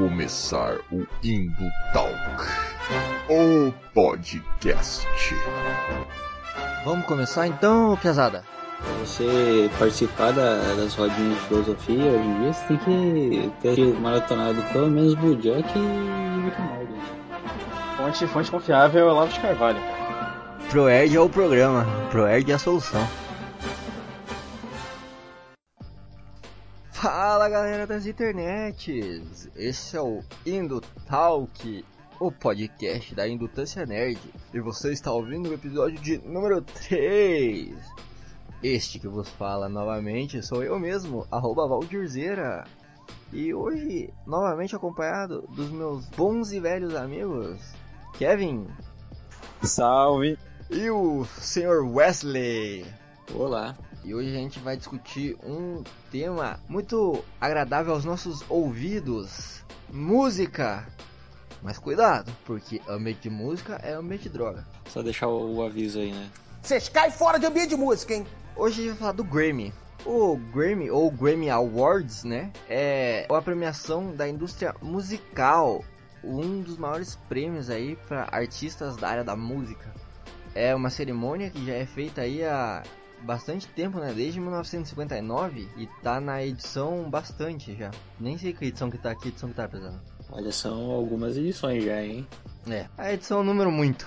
começar o Indo Talk, o podcast. Vamos começar então, pesada? Pra você participar da, das rodinhas de filosofia hoje em dia, você tem que ter maratonado pelo menos Bojack e Rick Morty. Fonte, fonte confiável é Olavo de Carvalho. ProErd é o programa, ProErd é a solução. Fala galera das internets, esse é o Indo Talk, o podcast da Indutância Nerd, e você está ouvindo o episódio de número 3. Este que vos fala novamente sou eu mesmo, arroba Valdirzeira, e hoje novamente acompanhado dos meus bons e velhos amigos, Kevin. Salve! E o Sr. Wesley. Olá! E hoje a gente vai discutir um tema muito agradável aos nossos ouvidos: música. Mas cuidado, porque ambiente de música é ambiente de droga. Só deixar o, o aviso aí, né? Vocês caem fora de ambiente de música, hein? Hoje a gente vai falar do Grammy. O Grammy, ou Grammy Awards, né? É a premiação da indústria musical. Um dos maiores prêmios aí para artistas da área da música. É uma cerimônia que já é feita aí há bastante tempo, né? Desde 1959 e tá na edição bastante já. Nem sei que edição que tá aqui, edição que tá pesando. Olha, são algumas edições já, hein? É, a edição número muito.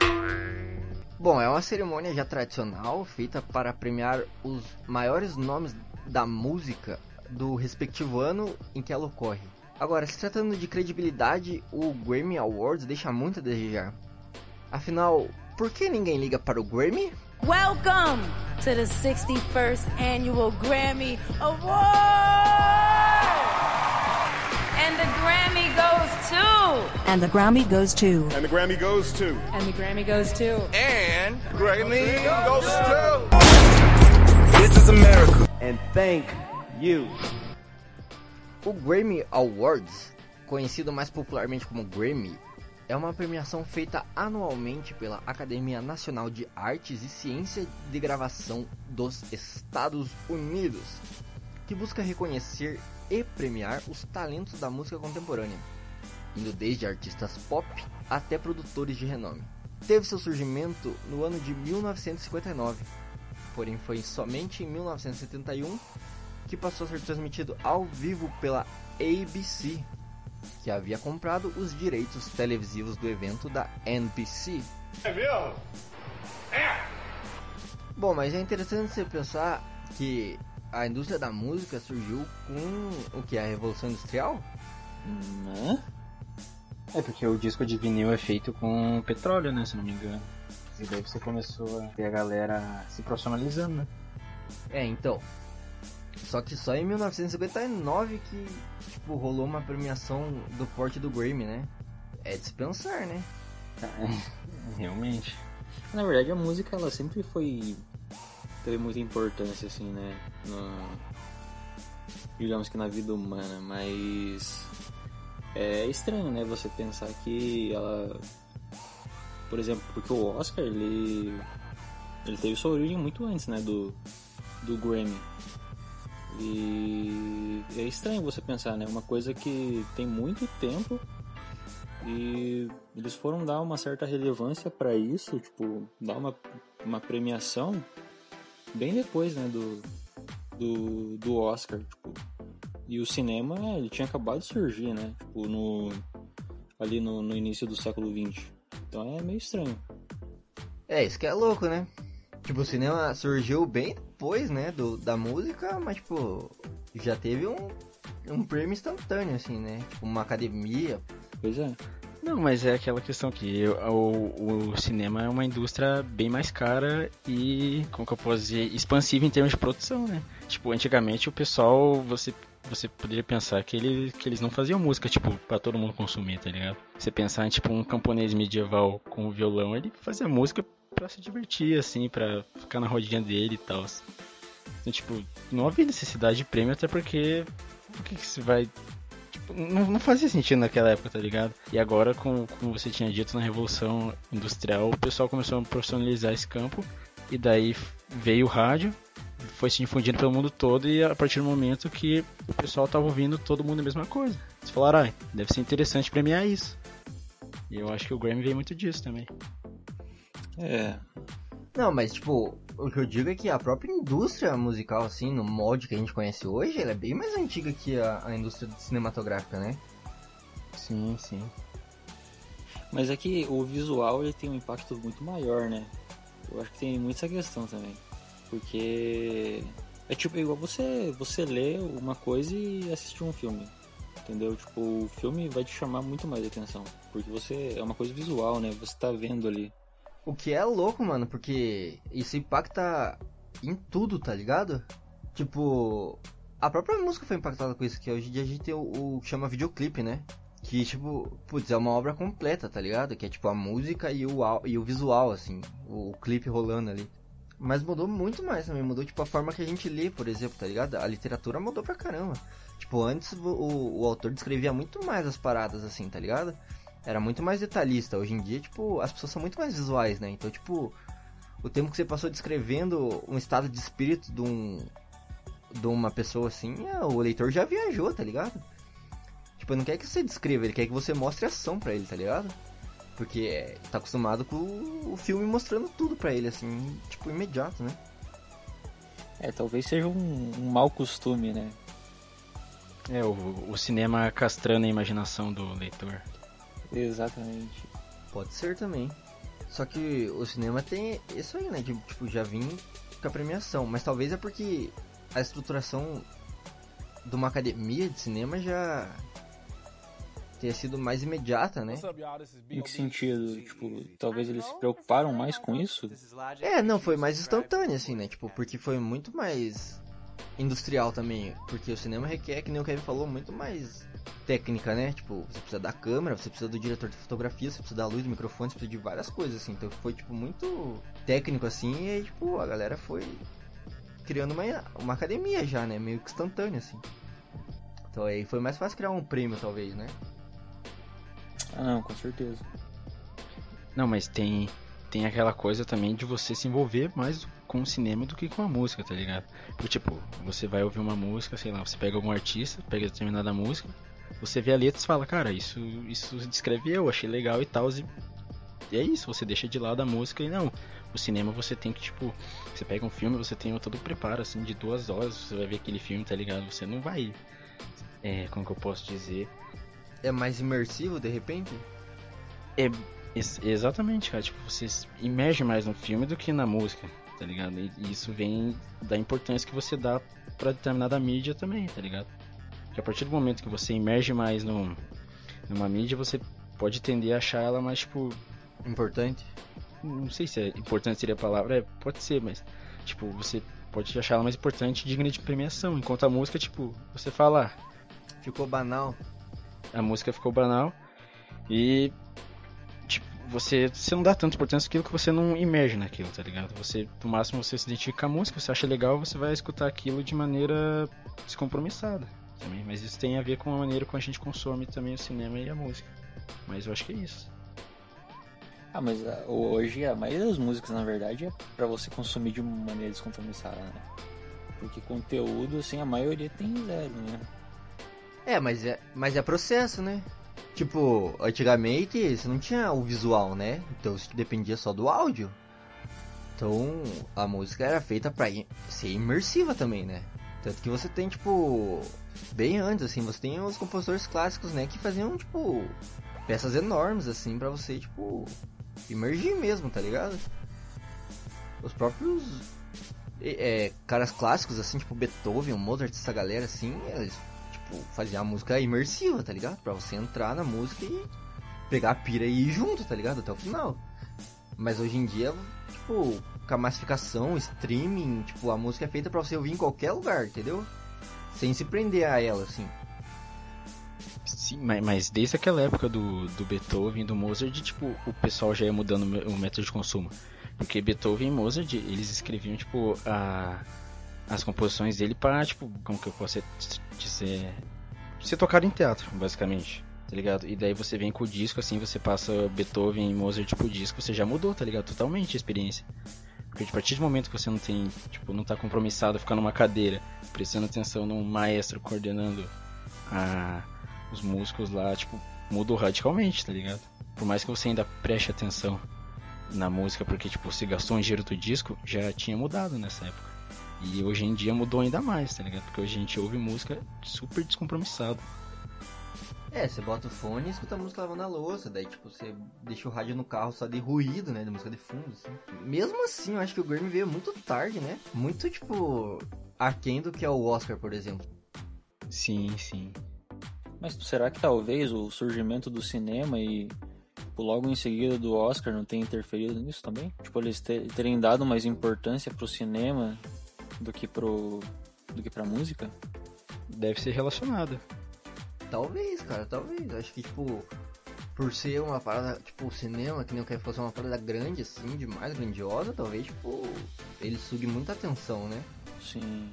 Bom, é uma cerimônia já tradicional feita para premiar os maiores nomes da música do respectivo ano em que ela ocorre. Agora, se tratando de credibilidade, o Grammy Awards deixa muito a desejar. Afinal, por que ninguém liga para o Grammy? Welcome to the 61st Annual Grammy Award! And the Grammy goes to. And the Grammy goes to. And the Grammy goes to. And the Grammy goes to. And Grammy goes to. This is America. And thank you. O Grammy Awards, conhecido mais popularmente como Grammy, é uma premiação feita anualmente pela Academia Nacional de Artes e Ciência de Gravação dos Estados Unidos, que busca reconhecer e premiar os talentos da música contemporânea, indo desde artistas pop até produtores de renome. Teve seu surgimento no ano de 1959, porém foi somente em 1971 que passou a ser transmitido ao vivo pela ABC, que havia comprado os direitos televisivos do evento da NBC. É mesmo? Bom, mas é interessante você pensar que a indústria da música surgiu com o que? A Revolução Industrial? Né? É porque o disco de vinil é feito com petróleo, né? Se não me engano. E daí você começou a ver a galera se profissionalizando, né? É, então. Só que só em 1959 que tipo, rolou uma premiação do porte do Grammy, né? É dispensar, né? Realmente. Na verdade, a música ela sempre foi. teve muita importância, assim, né? No, digamos que na vida humana, mas. É estranho, né? Você pensar que ela. Por exemplo, porque o Oscar, ele. Ele teve sua origem muito antes, né? Do, do Grammy. E é estranho você pensar, né? Uma coisa que tem muito tempo e eles foram dar uma certa relevância para isso, tipo, dar uma, uma premiação bem depois, né, do, do, do Oscar, tipo. E o cinema, ele tinha acabado de surgir, né? Tipo, no, ali no, no início do século XX. Então é meio estranho. É, isso que é louco, né? Tipo, o cinema surgiu bem depois, né, do, da música, mas, tipo, já teve um, um prêmio instantâneo, assim, né? Tipo, uma academia. Pois é. Não, mas é aquela questão que o, o cinema é uma indústria bem mais cara e, como que eu posso dizer, expansiva em termos de produção, né? Tipo, antigamente o pessoal, você você poderia pensar que, ele, que eles não faziam música, tipo, para todo mundo consumir, tá ligado? Você pensar em, tipo, um camponês medieval com violão, ele fazia música pra se divertir, assim, pra ficar na rodinha dele e tal. Então, tipo, não havia necessidade de prêmio, até porque. Por que, que você vai. Tipo, não, não fazia sentido naquela época, tá ligado? E agora, com, como você tinha dito, na Revolução Industrial, o pessoal começou a profissionalizar esse campo. E daí veio o rádio, foi se difundindo pelo mundo todo e a partir do momento que o pessoal tava ouvindo todo mundo a mesma coisa. Eles falaram, ah, deve ser interessante premiar isso. E eu acho que o Grammy veio muito disso também. É, Não, mas tipo, o que eu digo é que a própria indústria musical, assim, no molde que a gente conhece hoje, ela é bem mais antiga que a, a indústria cinematográfica, né? Sim, sim. mas é que o visual ele tem um impacto muito maior, né? Eu acho que tem muito essa questão também. Porque é tipo igual você, você lê uma coisa e assistir um filme. Entendeu? Tipo, o filme vai te chamar muito mais atenção. Porque você. É uma coisa visual, né? Você tá vendo ali. O que é louco, mano, porque isso impacta em tudo, tá ligado? Tipo, a própria música foi impactada com isso, que hoje em dia a gente tem o, que chama videoclipe, né? Que, tipo, putz, é uma obra completa, tá ligado? Que é tipo a música e o, e o visual, assim, o, o clipe rolando ali. Mas mudou muito mais também, mudou tipo a forma que a gente lê, por exemplo, tá ligado? A literatura mudou pra caramba. Tipo, antes o, o autor descrevia muito mais as paradas, assim, tá ligado? Era muito mais detalhista. Hoje em dia, tipo, as pessoas são muito mais visuais, né? Então, tipo, o tempo que você passou descrevendo um estado de espírito de um de uma pessoa assim, é, o leitor já viajou, tá ligado? Tipo, não quer que você descreva, ele quer que você mostre ação pra ele, tá ligado? Porque é, tá acostumado com o filme mostrando tudo pra ele, assim, tipo, imediato, né? É, talvez seja um, um mau costume, né? É, o, o cinema castrando a imaginação do leitor. Exatamente. Pode ser também. Só que o cinema tem isso aí, né? De, tipo, já vim com a premiação. Mas talvez é porque a estruturação de uma academia de cinema já tenha sido mais imediata, né? Em que sentido? Tipo, talvez eles se preocuparam mais com isso? É, não, foi mais instantâneo, assim, né? Tipo, porque foi muito mais industrial também. Porque o cinema requer, que nem o Kevin falou, muito mais técnica, né? Tipo, você precisa da câmera, você precisa do diretor de fotografia, você precisa da luz, do microfone, você precisa de várias coisas, assim. Então foi, tipo, muito técnico, assim, e aí, tipo, a galera foi criando uma, uma academia já, né? Meio que instantâneo, assim. Então aí foi mais fácil criar um prêmio, talvez, né? Ah, não, com certeza. Não, mas tem tem aquela coisa também de você se envolver mais com o cinema do que com a música, tá ligado? Porque, tipo, você vai ouvir uma música, sei lá, você pega algum artista, pega determinada música, você vê a letra e fala, cara, isso, isso descreve eu, achei legal e tal, e é isso, você deixa de lado a música e não. O cinema você tem que, tipo, você pega um filme, você tem todo o preparo, assim, de duas horas, você vai ver aquele filme, tá ligado? Você não vai. É, como que eu posso dizer? É mais imersivo, de repente? É, ex- exatamente, cara. Tipo, você imerge mais no filme do que na música, tá ligado? E e isso vem da importância que você dá pra determinada mídia também, tá ligado? Porque a partir do momento que você imerge mais no, numa mídia, você pode tender a achar ela mais, tipo, Importante. não sei se é importante seria a palavra, é, pode ser, mas tipo, você pode achar ela mais importante e digna de premiação, enquanto a música, tipo, você fala, ah, Ficou banal. a música ficou banal e tipo, você, você não dá tanta importância àquilo que você não imerge naquilo, tá ligado? Você, no máximo, você se identifica com a música, você acha legal, você vai escutar aquilo de maneira descompromissada também, mas isso tem a ver com a maneira como a gente consome também o cinema e a música. Mas eu acho que é isso. Ah, mas ah, hoje a maioria das músicas, na verdade, é pra você consumir de uma maneira descompromissada, né? Porque conteúdo, assim, a maioria tem zero, né? É, mas é, mas é processo, né? Tipo, antigamente você não tinha o visual, né? Então isso dependia só do áudio. Então a música era feita pra ser imersiva também, né? Tanto que você tem, tipo, bem antes, assim, você tem os compositores clássicos, né? Que faziam, tipo, peças enormes, assim, pra você, tipo, imergir mesmo, tá ligado? Os próprios é, caras clássicos, assim, tipo Beethoven, Mozart, essa galera, assim, eles tipo, faziam a música imersiva, tá ligado? Pra você entrar na música e pegar a pira e ir junto, tá ligado? Até o final. Mas hoje em dia, tipo, com a massificação, streaming, tipo, a música é feita pra você ouvir em qualquer lugar, entendeu? Sem se prender a ela, assim. Sim, mas, mas desde aquela época do, do Beethoven e do Mozart, tipo, o pessoal já ia mudando o método de consumo. Porque Beethoven e Mozart, eles escreviam, tipo, a, as composições dele para, tipo, como que eu posso dizer... Ser tocado em teatro, basicamente, tá ligado? E daí você vem com o disco, assim, você passa Beethoven e Mozart pro disco, você já mudou, tá ligado? Totalmente a experiência. Porque tipo, a partir do momento que você não tem, tipo, não tá compromissado a ficar numa cadeira, prestando atenção num maestro coordenando a, os músicos lá, tipo, mudou radicalmente, tá ligado? Por mais que você ainda preste atenção na música, porque tipo, você gastou um dinheiro do disco, já tinha mudado nessa época. E hoje em dia mudou ainda mais, tá ligado? Porque hoje a gente ouve música super descompromissado. É, você bota o fone e escuta a música lavando a louça, daí tipo, você deixa o rádio no carro só de ruído, né, de música de fundo, assim. Mesmo assim, eu acho que o Grammy veio muito tarde, né? Muito, tipo, aquém do que é o Oscar, por exemplo. Sim, sim. Mas será que talvez o surgimento do cinema e tipo, logo em seguida do Oscar não tenha interferido nisso também? Tipo, eles ter- terem dado mais importância pro cinema do que pro do que pra música? Deve ser relacionado. Talvez, cara, talvez. Eu acho que, tipo, por ser uma parada, tipo, o cinema, que nem eu quero fosse uma parada grande, assim, demais, grandiosa, talvez, tipo, ele sugue muita atenção, né? Sim.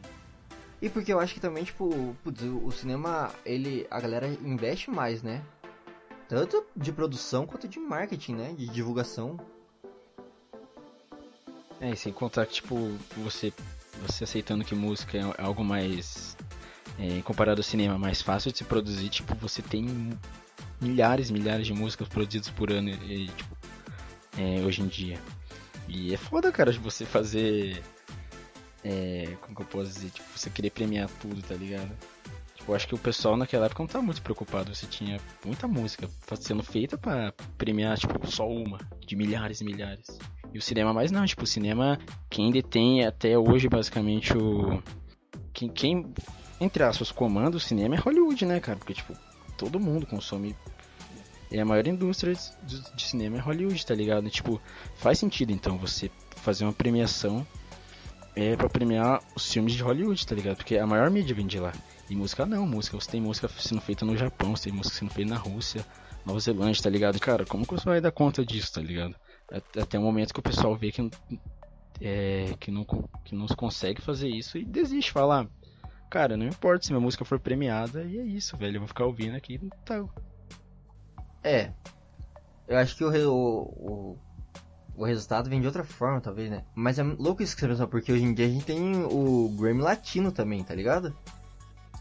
E porque eu acho que também, tipo, putz, o o cinema, ele, a galera investe mais, né? Tanto de produção quanto de marketing, né? De divulgação. É, e sem contar que, tipo, você, você aceitando que música é algo mais. É, comparado ao cinema, mais fácil de se produzir, tipo, você tem milhares e milhares de músicas produzidas por ano, e, tipo, é, hoje em dia. E é foda, cara, de você fazer. É, como que eu posso dizer? Tipo, você querer premiar tudo, tá ligado? Tipo, eu acho que o pessoal naquela época não tá muito preocupado. Você tinha muita música sendo feita pra premiar, tipo, só uma, de milhares e milhares. E o cinema mais não, tipo, o cinema, quem detém até hoje basicamente o. Quem, quem entre aspas, comanda o cinema é Hollywood, né, cara? Porque, tipo, todo mundo consome. E a maior indústria de, cinema é Hollywood, tá ligado? E, tipo, faz sentido então você fazer uma premiação é pra premiar os filmes de Hollywood, tá ligado? Porque a maior mídia vem de lá. E música não, música, você tem música sendo feita no Japão, você tem música sendo feita na Rússia, Nova Zelândia, tá ligado? Cara, como que você vai dar conta disso, tá ligado? Até o momento que o pessoal vê que, é, que, não, que não consegue fazer isso e desiste, fala, "Ah, cara, não importa se minha música for premiada, e é isso, velho, eu vou ficar ouvindo aqui e tá. É. Eu acho que o, o, o, o resultado vem de outra forma, talvez, né? Mas é louco isso que você pensou, porque hoje em dia a gente tem o Grammy Latino também, tá ligado?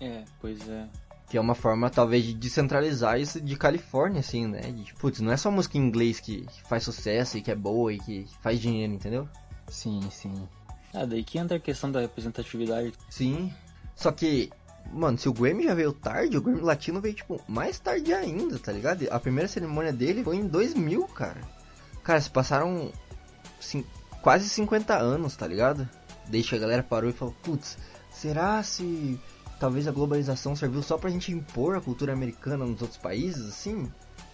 É, pois é. Que é uma forma, talvez, de descentralizar isso de Califórnia, assim, né? De, tipo, putz, não é só música em inglês que faz sucesso e que é boa e que faz dinheiro, entendeu? Sim, sim. Ah, daí que entra a questão da representatividade. Sim. Só que, mano, se o Grammy já veio tarde, o Grammy Latino veio, tipo, mais tarde ainda, tá ligado? A primeira cerimônia dele foi em 2000, cara. Cara, se passaram cin- quase 50 anos, tá ligado? Que a galera parou e falou, putz, será se talvez a globalização serviu só pra gente impor a cultura americana nos outros países, assim?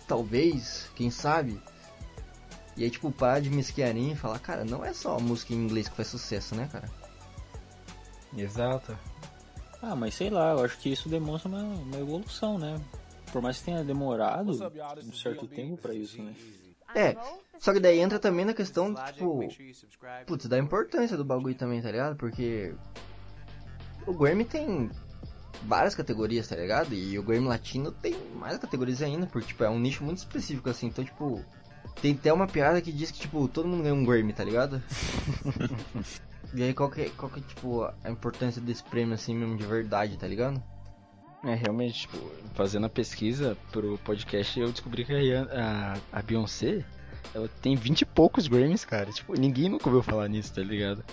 Talvez, quem sabe? E aí, tipo, parar de mesquiarinha e falar, cara, não é só a música em inglês que faz sucesso, né, cara? Exato. Ah, mas sei lá, eu acho que isso demonstra uma, uma evolução, né? Por mais que tenha demorado um certo tempo pra isso, né? É, só que daí entra também na questão, tipo, putz, da importância do bagulho também, tá ligado? Porque o Grammy tem várias categorias, tá ligado? E o Grammy Latino tem mais categorias ainda, porque, tipo, é um nicho muito específico, assim. Então, tipo, tem até uma piada que diz que, tipo, todo mundo ganha um Grammy, tá ligado? e aí, qual que, qual que tipo, a importância desse prêmio, assim, mesmo, de verdade, tá ligado? É, realmente, tipo, fazendo a pesquisa pro podcast, eu descobri que a, a, a Beyoncé, ela tem 20 e poucos Grammys, cara. Tipo, ninguém nunca ouviu falar nisso, tá ligado?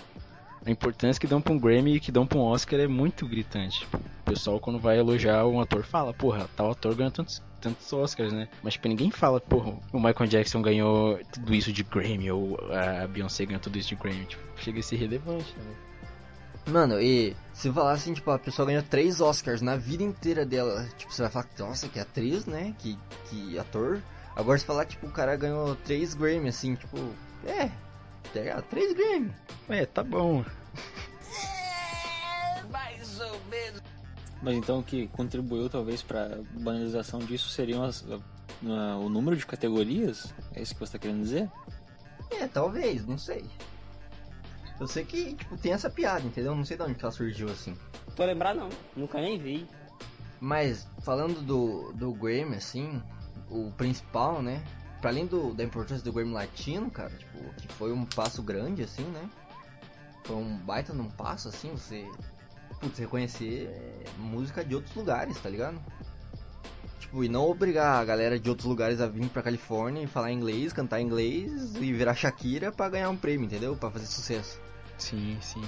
A importância que dão pra um Grammy e que dão pra um Oscar é muito gritante. Tipo, o pessoal, quando vai elogiar um ator, fala, porra, tal ator ganhou tantos, tantos Oscars, né? Mas, tipo, ninguém fala, porra, o Michael Jackson ganhou tudo isso de Grammy, ou a Beyoncé ganhou tudo isso de Grammy. Tipo, chega a ser relevante, né? Mano, e se falar assim, tipo, a pessoa ganhou três Oscars na vida inteira dela, tipo, você vai falar, nossa, que atriz, né? Que, que ator. Agora se falar, tipo, o cara ganhou três Grammy, assim, tipo, é, ligado? Três Grammy. É, tá bom. Mas então o que contribuiu talvez pra banalização disso seriam as- a- o número de categorias? É isso que você tá querendo dizer? É, talvez, não sei. Eu sei que, tipo, tem essa piada, entendeu? Não sei de onde que ela surgiu, assim. Tô lembrar não, nunca nem vi. Mas, falando do, do Grammy, assim, o principal, né? Pra além do, da importância do Grammy Latino, cara, tipo, que foi um passo grande, assim, né? foi um baita num passo, assim, você, putz, reconhecer música de outros lugares, tá ligado? Tipo, e não obrigar a galera de outros lugares a vir pra Califórnia e falar inglês, cantar inglês e virar Shakira pra ganhar um prêmio, entendeu? Pra fazer sucesso. Sim, sim.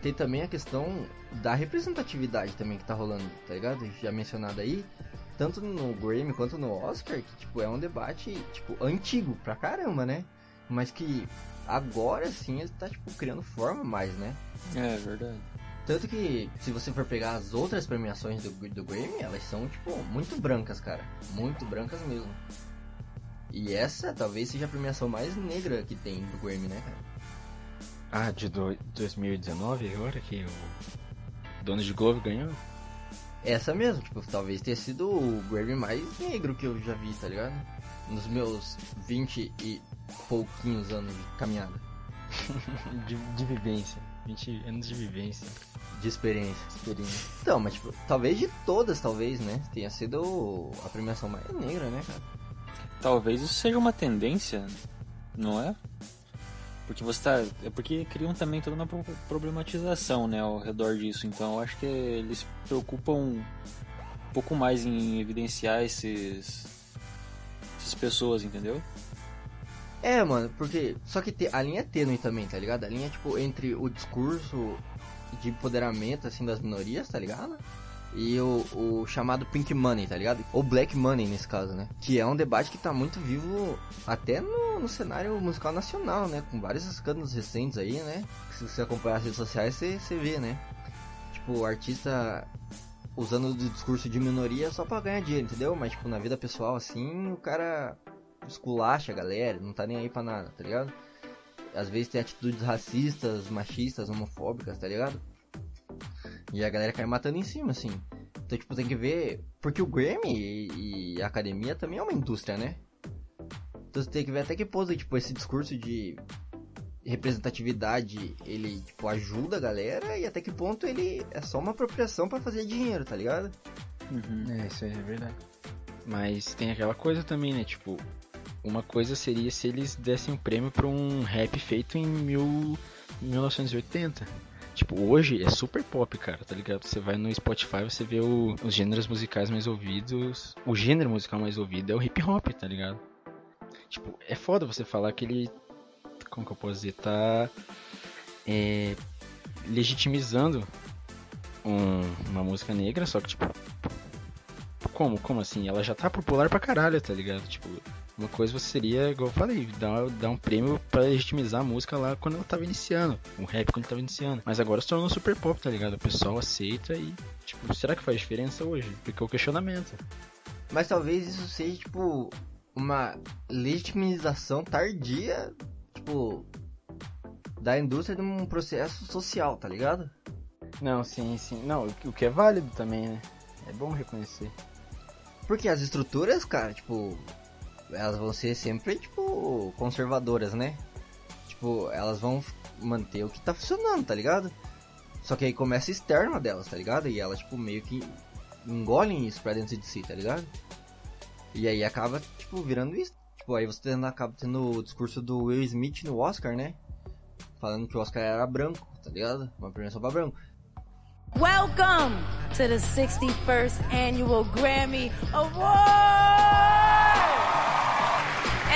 Tem também a questão da representatividade também que tá rolando, tá ligado? Já mencionado aí, tanto no Grammy quanto no Oscar, que tipo, é um debate, tipo, antigo pra caramba, né? Mas que agora sim ele tá, tipo, criando forma mais, né? É, verdade. Tanto que, se você for pegar as outras premiações do, do Grammy, elas são, tipo, muito brancas, cara. Muito brancas mesmo. E essa talvez seja a premiação mais negra que tem do Grammy, né, cara? Ah, de do, 2019 agora que o dono de Globo ganhou? Essa mesmo, tipo, talvez tenha sido o Grammy mais negro que eu já vi, tá ligado? Nos meus 20 e pouquinhos anos de caminhada. de, de vivência. 20 anos de vivência. De experiência. Experiência. Então, mas tipo, talvez de todas, talvez, né? Tenha sido a premiação mais negra, né, cara? Talvez isso seja uma tendência, não é? Porque você tá. É porque criam também toda uma pro- problematização, né, ao redor disso. Então eu acho que eles preocupam um pouco mais em evidenciar esses. essas pessoas, entendeu? É, mano, porque. Só que a linha é tênue também, tá ligado? A linha, tipo, entre o discurso de empoderamento, assim, das minorias, tá ligado? E o, o chamado Pink Money, tá ligado? Ou Black Money, nesse caso, né? Que é um debate que tá muito vivo até no, no cenário musical nacional, né? Com vários escândalos recentes aí, né? Se você acompanhar as redes sociais, você, você vê, né? Tipo, o artista usando o discurso de minoria só pra ganhar dinheiro, entendeu? Mas, tipo, na vida pessoal, assim, o cara esculacha a galera, não tá nem aí pra nada, tá ligado? Às vezes tem atitudes racistas, machistas, homofóbicas, tá ligado? E a galera cai matando em cima, assim. Então, tipo, tem que ver. Porque o Grammy e, e a academia também é uma indústria, né? Então você tem que ver até que ponto, tipo, esse discurso de representatividade ele, tipo, ajuda a galera e até que ponto ele é só uma apropriação pra fazer dinheiro, tá ligado? É, isso aí é verdade. Mas tem aquela coisa também, né? Tipo, uma coisa seria se eles dessem um prêmio pra um rap feito em mil, 1980. Tipo, hoje é super pop, cara, tá ligado? Você vai no Spotify, você vê o- os gêneros musicais mais ouvidos. O gênero musical mais ouvido é o hip hop, tá ligado? Tipo, é foda você falar que ele. Como que eu posso dizer? Tá. É, legitimizando um- uma música negra, só que, tipo, como? Como assim? Ela já tá popular pra caralho, tá ligado? Tipo, uma coisa seria, igual eu falei, dar, dar um prêmio pra legitimizar a música lá quando ela tava iniciando. O rap quando tava iniciando. Mas agora se tornou super pop, tá ligado? O pessoal aceita e, tipo, será que faz diferença hoje? Fica o questionamento. Mas talvez isso seja, tipo, uma legitimização tardia, tipo, da indústria de um processo social, tá ligado? Não, sim, sim. Não, o que é válido também, né? É bom reconhecer. Porque as estruturas, cara, tipo, elas vão ser sempre, tipo, conservadoras, né? Tipo, elas vão manter o que tá funcionando, tá ligado? Só que aí começa externa delas, tá ligado? E elas, tipo, meio que engolem isso pra dentro de si, tá ligado? E aí acaba, tipo, virando isso. Tipo, aí você tendo, acaba tendo o discurso do Will Smith no Oscar, né? Falando que o Oscar era branco, tá ligado? Uma premiação pra branco. Welcome to the 61st Annual Grammy Award!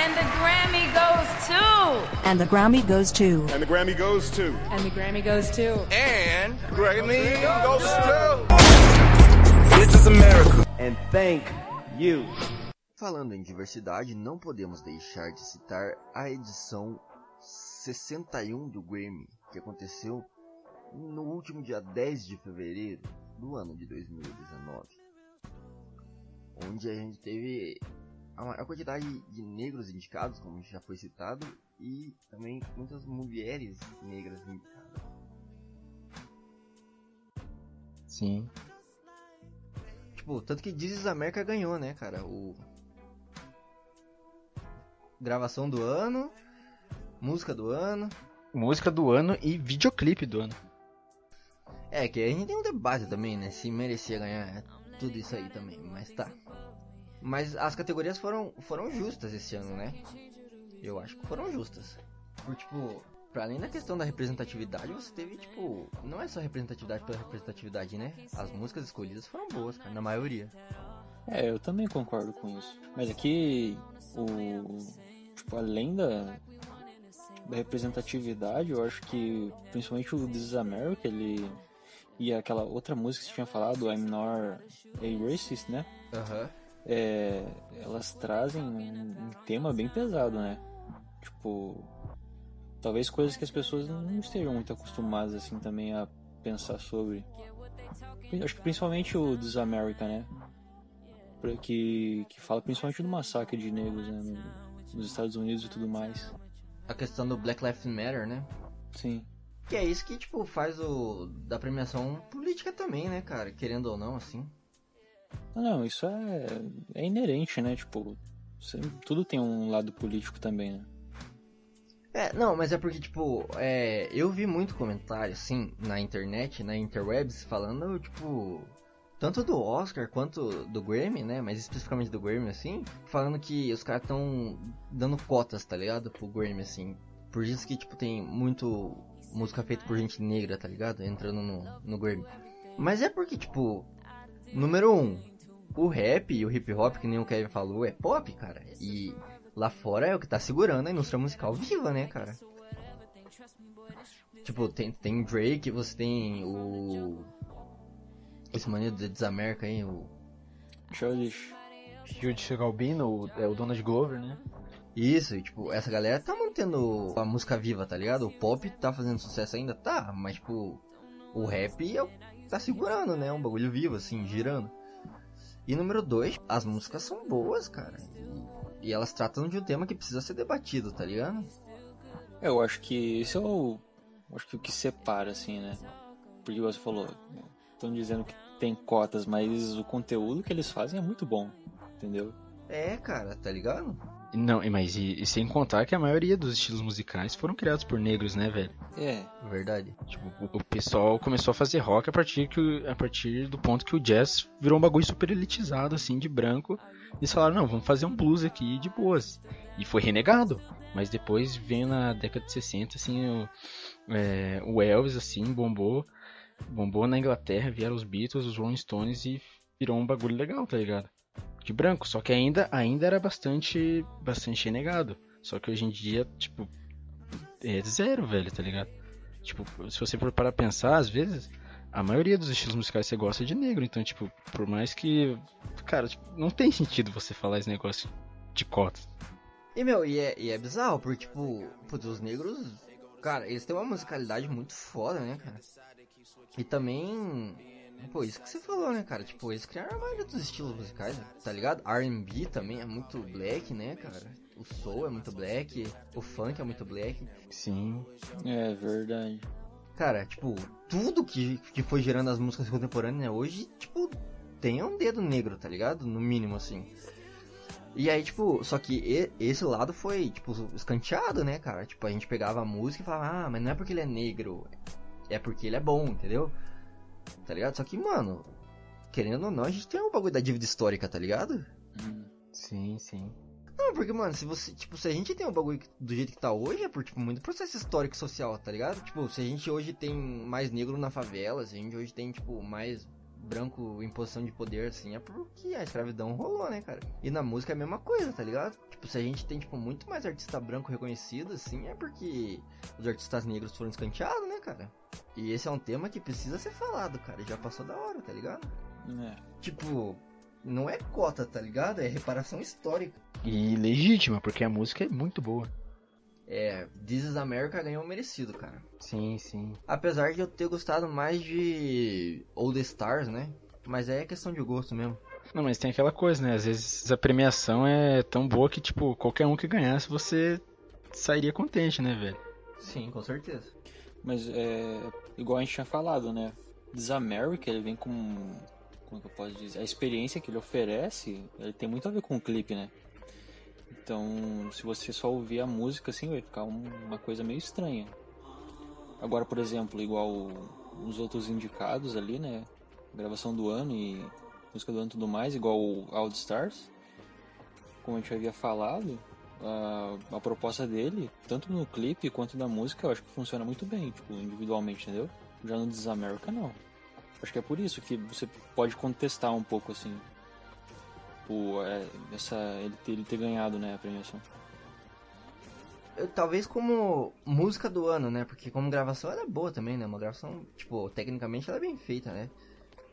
And the Grammy goes to. And the Grammy goes to. And the Grammy goes to. And the Grammy goes to. And Grammy goes to. This is America. And thank you. Falando em diversidade, não podemos deixar de citar a edição 61 do Grammy, que aconteceu no último dia 10 de fevereiro do ano de 2019. Onde a gente teve a maior quantidade de negros indicados, como já foi citado, e também muitas mulheres negras indicadas. Sim. Tipo, tanto que Dizes América ganhou, né, cara? O. Gravação do ano, música do ano. Música do ano e videoclipe do ano. É, que a gente tem um debate também, né? Se merecia ganhar tudo isso aí também, mas tá. Mas as categorias foram, foram justas esse ano, né? Eu acho que foram justas. Por tipo, pra além da questão da representatividade, você teve, tipo, não é só representatividade pela representatividade, né? As músicas escolhidas foram boas, cara, na maioria. É, eu também concordo com isso. Mas aqui, o. Tipo, além da, da representatividade, eu acho que principalmente o This is America, ele. E aquela outra música que você tinha falado, I'm Not a Racist, né? Aham. É, elas trazem um, um tema bem pesado, né? Tipo, talvez coisas que as pessoas não estejam muito acostumadas assim também a pensar sobre. Acho que principalmente o This is America, né? Que, que fala principalmente do massacre de negros né? no- nos Estados Unidos e tudo mais. A questão do Black Lives Matter, né? Sim. Que é isso que, tipo, faz o da premiação política também, né, cara? Querendo ou não, assim. Não, isso é, é inerente, né? Tipo, você- tudo tem um lado político também, né? É, não, mas é porque, tipo, é, eu vi muito comentário, assim, na internet, na interwebs, falando, tipo, tanto do Oscar quanto do Grammy, né, mas especificamente do Grammy, assim, falando que os caras estão dando cotas, tá ligado, pro Grammy, assim, por isso que, tipo, tem muito música feita por gente negra, tá ligado, entrando no, no Grammy. Mas é porque, tipo, número um, o rap e o hip hop, que nem o Kevin falou, é pop, cara, e... Lá fora é o que tá segurando a indústria musical viva, né, cara? Tipo, tem, tem Drake, você tem o. Esse maneiro de Desamérica aí, o. Childish. Jude Galbino, o- é o Donald Glover, né? Isso, e tipo, essa galera tá mantendo a música viva, tá ligado? O pop tá fazendo sucesso ainda, tá, mas tipo, o rap é tá segurando, né? Um bagulho vivo, assim, girando. E número dois, as músicas são boas, cara. E, e elas tratam de um tema que precisa ser debatido, tá ligado? É, Eu acho que esse é o. Acho que o que separa, assim, né? Porque você falou, estão dizendo que tem cotas, mas o conteúdo que eles fazem é muito bom, entendeu? É, cara, tá ligado? Não, mas e, e sem contar que a maioria dos estilos musicais foram criados por negros, né, velho? É, Verdade. Tipo, o, o pessoal começou a fazer rock a partir, que, a partir do ponto que o jazz virou um bagulho super elitizado, assim, de branco. E eles falaram, não, vamos fazer um blues aqui de boas. E foi renegado. Mas depois veio na década de 60, assim, o, é, o Elvis, assim, bombou. Bombou na Inglaterra, vieram os Beatles, os Rolling Stones e virou um bagulho legal, tá ligado? De branco. Só que ainda, ainda era bastante, bastante renegado. Só que hoje em dia, tipo, é zero, velho, tá ligado? Tipo, se você for parar pra pensar, às vezes, a maioria dos estilos musicais você gosta de negro. Então, tipo, por mais que. Cara, tipo, não tem sentido você falar esse negócio de cotas. E, meu, e é, e é bizarro, porque, tipo, putz, os negros, cara, eles têm uma musicalidade muito foda, né, cara? E também, pô, isso que você falou, né, cara? Tipo, eles criaram a maioria dos estilos musicais, né? tá ligado? R&B também é muito black, né, cara? O soul é muito black, o funk é muito black. Sim. é verdade. Cara, tipo, tudo que, que foi gerando as músicas contemporâneas hoje, tipo, tem um dedo negro, tá ligado? No mínimo, assim. E aí, tipo, só que esse lado foi, tipo, escanteado, né, cara? Tipo, a gente pegava a música e falava, ah, mas não é porque ele é negro, é porque ele é bom, entendeu? Tá ligado? Só que, mano, querendo ou não, a gente tem um bagulho da dívida histórica, tá ligado? Sim, sim. Não, porque, mano, se você, tipo, se a gente tem um bagulho do jeito que tá hoje, é por, tipo, muito processo histórico e social, tá ligado? Tipo, se a gente hoje tem mais negro na favela, se a gente hoje tem, tipo, mais branco em posição de poder, assim, é porque a escravidão rolou, né, cara? E na música é a mesma coisa, tá ligado? Tipo, se a gente tem, tipo, muito mais artista branco reconhecido, assim, é porque os artistas negros foram escanteados, né, cara? E esse é um tema que precisa ser falado, cara, já passou da hora, tá ligado? É. Tipo, não é cota, tá ligado? É reparação histórica. E legítima, porque a música é muito boa. É, This is America ganhou merecido, cara. Sim, sim. Apesar de eu ter gostado mais de All the Stars, né? Mas é questão de gosto mesmo. Não, mas tem aquela coisa, né? Às vezes a premiação é tão boa que, tipo, qualquer um que ganhasse, você sairia contente, né, velho? Sim, com certeza. Mas é. Igual a gente tinha falado, né? This America, ele vem com. Como que eu posso dizer? A experiência que ele oferece, ele tem muito a ver com o clipe, né? Então, se você só ouvir a música assim, vai ficar um- uma coisa meio estranha. Agora, por exemplo, igual os outros indicados ali, né? Gravação do ano e música do ano e tudo mais, igual o All Stars, como a gente havia falado, a, a proposta dele, tanto no clipe quanto na música, eu acho que funciona muito bem, tipo, individualmente, entendeu? Já no This is America, não. Acho que é por isso que você pode contestar um pouco, assim, o, é, essa, ele, ter, ele ter ganhado, né, a premiação. Talvez como música do ano, né? Porque como gravação ela é boa também, né? Uma gravação, tipo, tecnicamente ela é bem feita, né?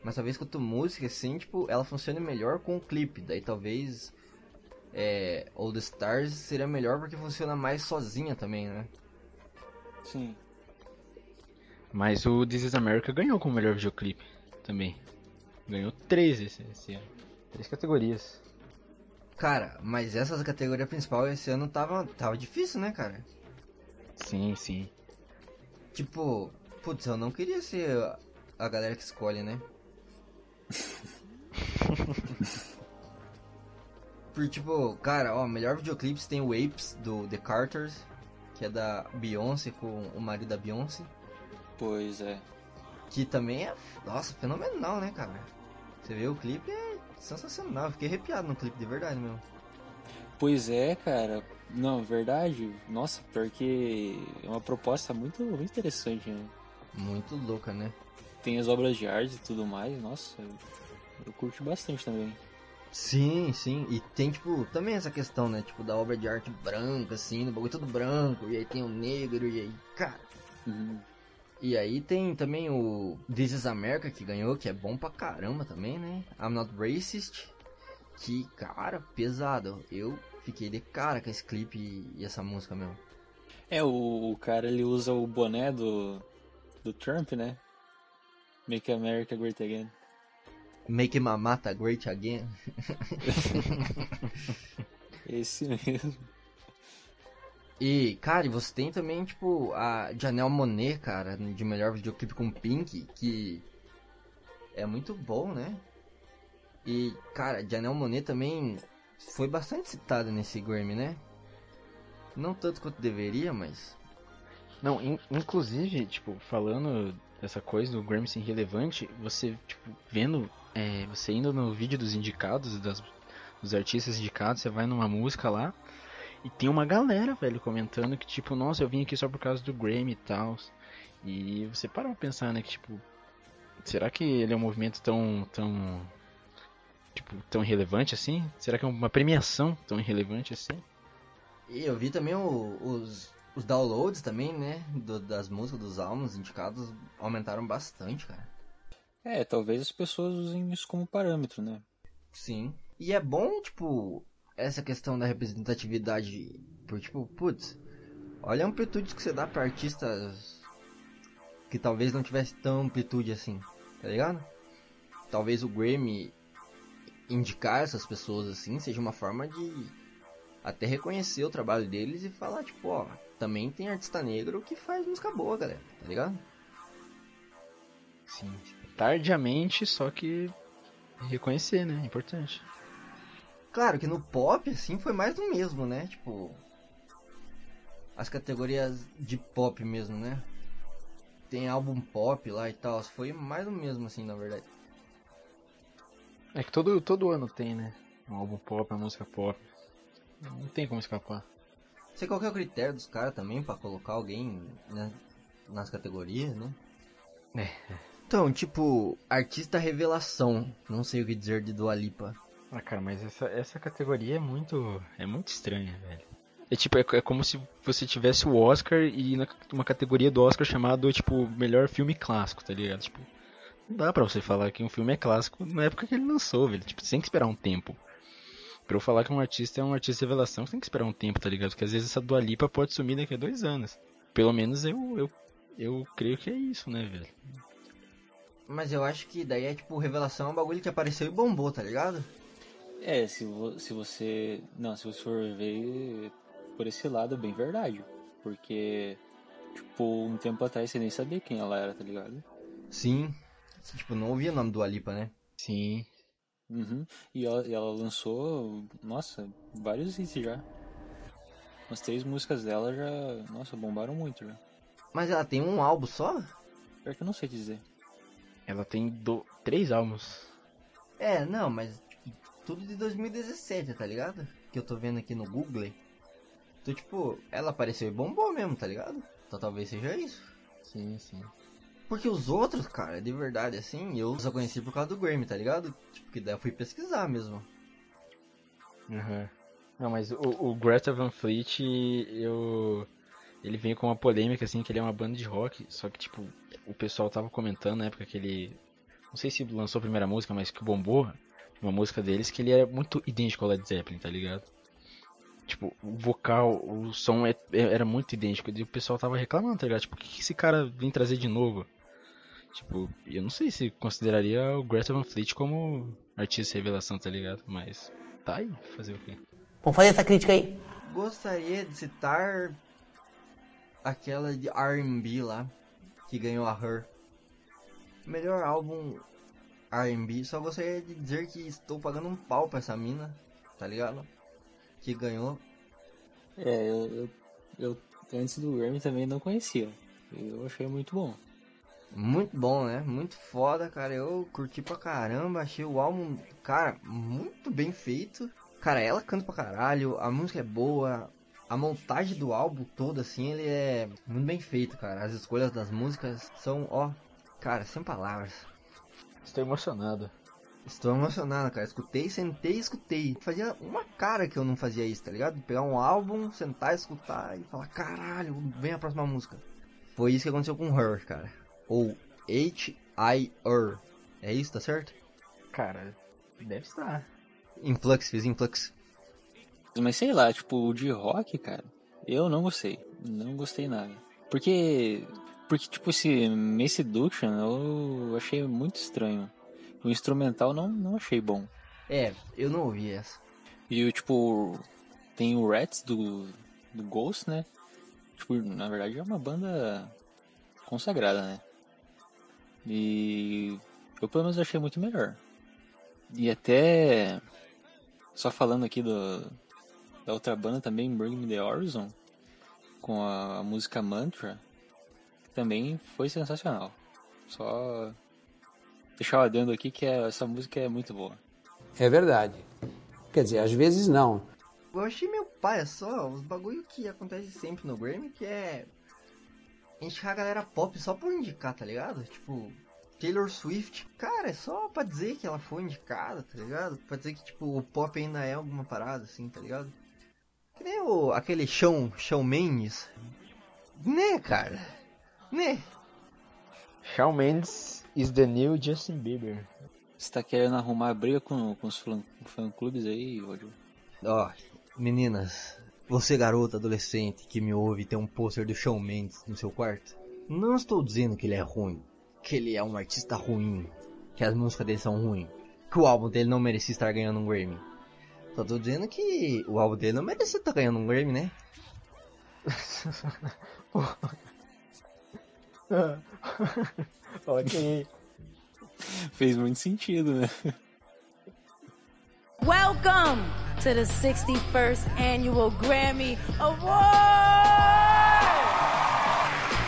Mas talvez quanto música, assim, tipo, ela funcione melhor com o clipe. Daí talvez é, All the Stars seria melhor porque funciona mais sozinha também, né? Sim. Mas o This is America ganhou como melhor videoclipe também. Ganhou três esse, esse ano. Três categorias. Cara, mas essa categoria principal esse ano tava, tava difícil, né, cara? Sim, sim. Tipo, putz, eu não queria ser a- a galera que escolhe, né? Por tipo, cara, ó, melhor videoclipe tem o Apes do The Carters, que é da Beyoncé com o marido da Beyoncé, Pois é. que também é, nossa, fenomenal, né, cara? Você vê o clipe é sensacional, fiquei arrepiado no clipe de verdade mesmo. Pois é, cara. Não, verdade. Nossa, porque é uma proposta muito, muito interessante, né? Muito louca, né? Tem as obras de arte e tudo mais. Nossa, eu, eu curto bastante também. Sim, sim. E tem, tipo, também essa questão, né? Tipo, da obra de arte branca, assim, do bagulho todo branco, e aí tem o negro, e aí, cara. Uhum. E aí tem também o This is America que ganhou, que é bom pra caramba também, né? I'm Not Racist, que, cara, pesado. Eu fiquei de cara com esse clipe e, essa música mesmo. É, o, o cara ele usa o boné do, do Trump, né? Make America Great Again. Make Mamata Great Again. Esse mesmo. E, cara, você tem também, tipo, a Janelle Monet, cara, de melhor videoclipe com Pink, que é muito bom, né? E, cara, Janelle Monet também foi bastante citada nesse Grammy, né? Não tanto quanto deveria, mas... Não, in- inclusive, tipo, falando dessa coisa do Grammy ser relevante, você, tipo, vendo, é, você indo no vídeo dos indicados, das, dos artistas indicados, você vai numa música lá, e tem uma galera, velho, comentando que, tipo, nossa, eu vim aqui só por causa do Grammy e tal. E você para pra pensar, né, que, tipo, será que ele é um movimento tão, tão, tipo, tão irrelevante assim? Será que é uma premiação tão irrelevante assim? E eu vi também o- os, os downloads também, né? do- das músicas, dos álbuns indicados aumentaram bastante, cara. É, talvez as pessoas usem isso como parâmetro, né? Sim. E é bom, tipo, essa questão da representatividade. Por tipo, putz, olha a amplitude que você dá pra artistas que talvez não tivesse tão amplitude assim, tá ligado? Talvez o Grammy indicar essas pessoas assim seja uma forma de até reconhecer o trabalho deles e falar, tipo, ó, também tem artista negro que faz música boa, galera, tá ligado? Sim. Tardiamente, só que reconhecer, né? É importante. Claro que no pop, assim, foi mais do mesmo, né? Tipo. As categorias de pop mesmo, né? Tem álbum pop lá e tal. Foi mais do mesmo, assim, na verdade. É que todo, todo ano tem, né? Um álbum pop, uma música pop. Não tem como escapar. Sei qual que é o critério dos caras também pra colocar alguém né, nas categorias, né? É. Então, tipo, artista revelação. Não sei o que dizer de Dua Lipa. Ah, cara, mas essa, essa categoria é muito. É muito estranha, velho. É tipo, é, é como se você tivesse o Oscar e na, uma categoria do Oscar chamado, tipo, melhor filme clássico, tá ligado? Tipo, não dá pra você falar que um filme é clássico na época que ele lançou, velho. Tipo, você tem que esperar um tempo. Pra eu falar que um artista é um artista de revelação, você tem que esperar um tempo, tá ligado? Porque às vezes essa Dua Lipa pode sumir daqui a dois anos. Pelo menos eu, eu, eu creio que é isso, né, velho? Mas eu acho que daí é tipo, revelação é um bagulho que apareceu e bombou, tá ligado? É, se, vo- se você. Não, se você for ver por esse lado, é bem verdade. Porque, tipo, um tempo atrás você nem sabia quem ela era, tá ligado? Sim. Você, tipo, não ouvia o nome do Dua Lipa, né? Sim. Uhum. E ela, e ela lançou, nossa, vários hits já. As três músicas dela já, nossa, bombaram muito já. Mas ela tem um álbum só? Pior que eu não sei dizer. Ela tem do, três álbuns. É, não, mas tudo de 2017, tá ligado? Que eu tô vendo aqui no Google. Então, tipo, ela apareceu e bombou mesmo, tá ligado? Então talvez seja isso. Sim, sim. Porque os outros, cara, de verdade, assim, eu só conheci por causa do Grammy, tá ligado? Tipo, que daí eu fui pesquisar mesmo. Uhum. Não, mas o, o Greta Van Fleet, eu... Ele veio com uma polêmica, assim, que ele é uma banda de rock, só que, tipo, o pessoal tava comentando na época que ele... Não sei se lançou a primeira música, mas que bombou, uma música deles, que ele era muito idêntico ao Led Zeppelin, tá ligado? Tipo, o vocal, o som é, é, era muito idêntico, e o pessoal tava reclamando, tá ligado? Tipo, o que, que esse cara vem trazer de novo? Tipo, eu não sei se consideraria o Greta Van Fleet como artista revelação, tá ligado? Mas tá aí, fazer o quê? Vamos fazer essa crítica aí. Gostaria de citar aquela de R&B lá, que ganhou a Her. Melhor álbum R&B, só gostaria de dizer que estou pagando um pau pra essa mina, tá ligado? Que ganhou. É, eu, eu, eu antes do Grammy também não conhecia. Eu achei muito bom. Muito bom, né? Muito foda, cara. Eu curti pra caramba. Achei o álbum, cara, muito bem feito. Cara, ela canta pra caralho. A música é boa. A montagem do álbum todo, assim, ele é muito bem feito, cara. As escolhas das músicas são, ó, cara, sem palavras. Estou emocionado. Estou emocionado, cara. Escutei, sentei e escutei. Fazia uma cara que eu não fazia isso, tá ligado? Pegar um álbum, sentar, escutar e falar, caralho, vem a próxima música. Foi isso que aconteceu com Her, cara ou H-I-R. É isso, tá certo? Cara, deve estar. Influx, fiz influx. Mas sei lá, tipo, o de rock, cara, eu não gostei. Não gostei nada. Porque, porque tipo, esse Mace Seduction eu achei muito estranho. O instrumental não, não achei bom. É, eu não ouvi essa. E o tipo, tem o Rats do, do Ghost, né? Tipo, na verdade é uma banda consagrada, né? E eu pelo menos achei muito melhor. E até só falando aqui do, da outra banda também, Bring Me The Horizon, com a, a música Mantra, também foi sensacional. Só deixar o adendo aqui que é, essa música é muito boa. É verdade. Quer dizer, às vezes não. Eu achei meu pai é só os bagulho que acontece sempre no Grammy, que é indicar a galera pop só por indicar, tá ligado? Tipo, Taylor Swift, cara, é só pra dizer que ela foi indicada, tá ligado? Pra dizer que, tipo, o pop ainda é alguma parada, assim, tá ligado? Que nem o, aquele Shawn, Shawn Mendes. Né, cara? Né? Shawn Mendes is the new Justin Bieber. Você tá querendo arrumar briga com, com os fã-clubes aí, Roger? Ó, oh, meninas, você, garota adolescente que me ouve tem um pôster do Shawn Mendes no seu quarto? Não estou dizendo que ele é ruim, que ele é um artista ruim, que as músicas dele são ruins, que o álbum dele não merecia estar ganhando um Grammy. Só tô dizendo que o álbum dele não merecia estar ganhando um Grammy, né? ok. Fez muito sentido, né? Welcome to the 61st Annual Grammy Award!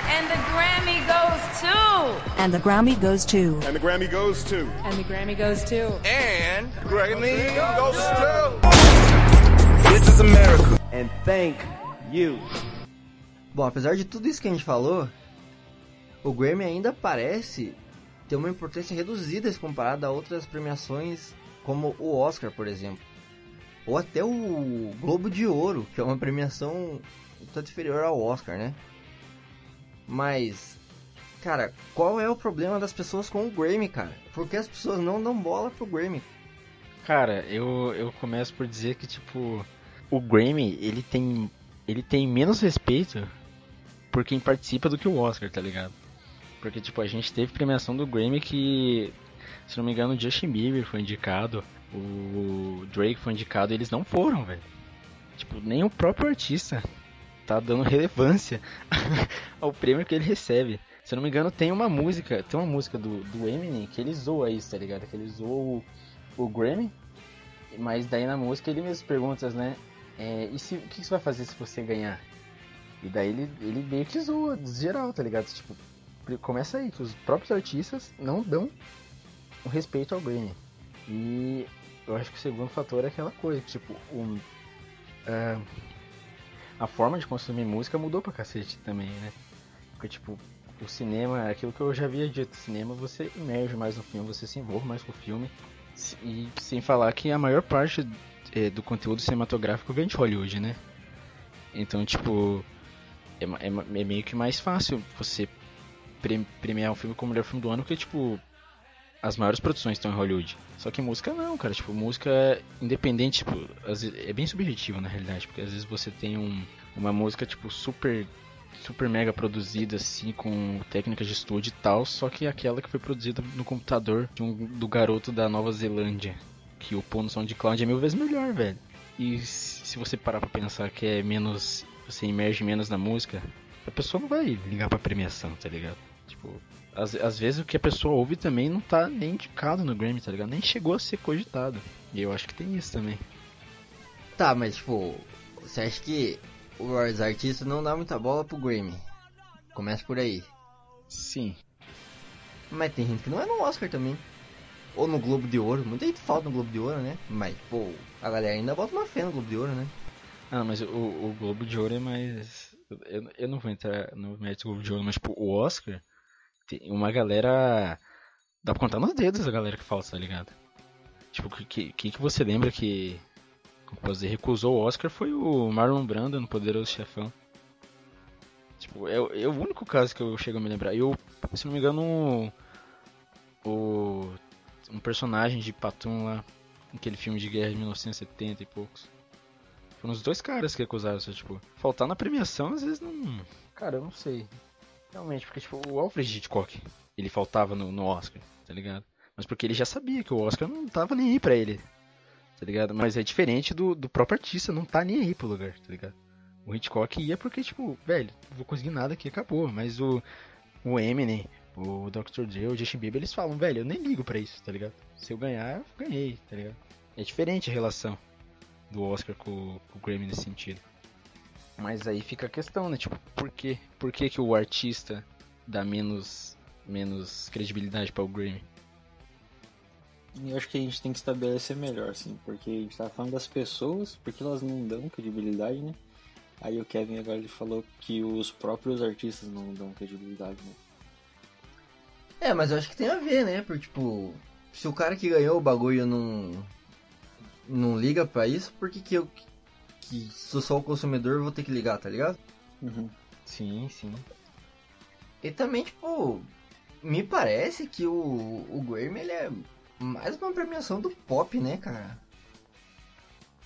And the Grammy goes to. And the Grammy goes to. And the Grammy goes to. And the Grammy goes to. And the Grammy goes to. This is America. And thank you. Bom, apesar de tudo isso que a gente falou, o Grammy ainda parece ter uma importância reduzida se comparado a outras premiações como o Oscar, por exemplo. Ou até o Globo de Ouro, que é uma premiação tanto inferior ao Oscar, né? Mas, cara, qual é o problema das pessoas com o Grammy, cara? Por que as pessoas não dão bola pro Grammy? Cara, eu, eu começo por dizer que, tipo, o Grammy, ele tem, ele tem menos respeito por quem participa do que o Oscar, tá ligado? Porque, tipo, a gente teve premiação do Grammy que se não me engano, o Justin Bieber foi indicado, o Drake foi indicado, eles não foram, velho. Tipo, nem o próprio artista tá dando relevância ao prêmio que ele recebe. Se eu não me engano, tem uma música, tem uma música do, do Eminem que ele zoa isso, tá ligado? Que ele zoa o, o Grammy, mas daí na música ele mesmo pergunta, né? É, e se, o que você vai fazer se você ganhar? E daí ele, ele meio que zoa, geral, tá ligado? Tipo, começa aí, que os próprios artistas não dão o respeito ao Grammy. E eu acho que o segundo fator é aquela coisa, tipo, um, uh, a forma de consumir música mudou pra cacete também, né? Porque, tipo, o cinema, é aquilo que eu já havia dito, cinema você emerge mais no filme, você se envolve mais com o filme. E sem falar que a maior parte é, do conteúdo cinematográfico vem de Hollywood, né? Então, tipo, é, é, é meio que mais fácil você premiar um filme como o melhor filme do ano que, tipo, as maiores produções estão em Hollywood. Só que música não, cara. Tipo, música é independente, tipo, é bem subjetivo na realidade, porque às vezes você tem um, uma música, tipo, super super mega produzida assim com técnicas de estúdio e tal, só que aquela que foi produzida no computador um, do garoto da Nova Zelândia, que o pôr no SoundCloud é mil vezes melhor, velho. E se você parar pra pensar que é menos, você emerge menos na música, a pessoa não vai ligar pra premiação, tá ligado? Tipo, às, às vezes o que a pessoa ouve também não tá nem indicado no Grammy, tá ligado? Nem chegou a ser cogitado. E eu acho que tem isso também. Tá, mas tipo, você acha que os artistas não dá muita bola pro Grammy? Começa por aí. Sim. Mas tem gente que não é no Oscar também. Ou no Globo de Ouro. Muita gente falta no Globo de Ouro, né? Mas, pô, a galera ainda bota uma fé no Globo de Ouro, né? Ah, mas o, o Globo de Ouro é mais. Eu, eu não vou entrar no mérito do Globo de Ouro, mas, tipo, o Oscar tem uma galera. Dá pra contar nos dedos a galera que falta, tá ligado? Tipo, que, que, que você lembra que. Como dizer, recusou o Oscar foi o Marlon Brando no Poderoso Chefão. Tipo, é, é, o único caso que eu chego a me lembrar. Eu, se não me engano, o. Um personagem de Patum lá, aquele filme de guerra de 1970 e poucos. Foram os dois caras que recusaram, só, tipo, faltar na premiação às vezes não. Cara, eu não sei. Realmente, porque tipo, o Alfred Hitchcock, ele faltava no, no Oscar, tá ligado? Mas porque ele já sabia que o Oscar não tava nem aí pra ele, tá ligado? Mas é diferente do, do próprio artista, não tá nem aí pro lugar, tá ligado? O Hitchcock ia porque, tipo, velho, não vou conseguir nada aqui, acabou. Mas o, o Eminem, o Dr. Dre, o Justin Bieber, eles falam, velho, eu nem ligo pra isso, tá ligado? Se eu ganhar, eu ganhei, tá ligado? É diferente a relação do Oscar com, com o Grammy nesse sentido. Mas aí fica a questão, né? Tipo, por quê? Por que, que o artista dá menos, menos credibilidade para o Grammy? Eu acho que a gente tem que estabelecer melhor, assim, porque a gente tá falando das pessoas, porque elas não dão credibilidade, né? Aí o Kevin agora ele falou que os próprios artistas não dão credibilidade, né? É, mas eu acho que tem a ver, né? Porque, tipo, se o cara que ganhou o bagulho não. não liga pra isso, por que, que eu que se eu sou o consumidor eu vou ter que ligar, tá ligado? Uhum. Sim, sim. E também, tipo, me parece que o, o Grammy ele é mais uma premiação do pop, né, cara?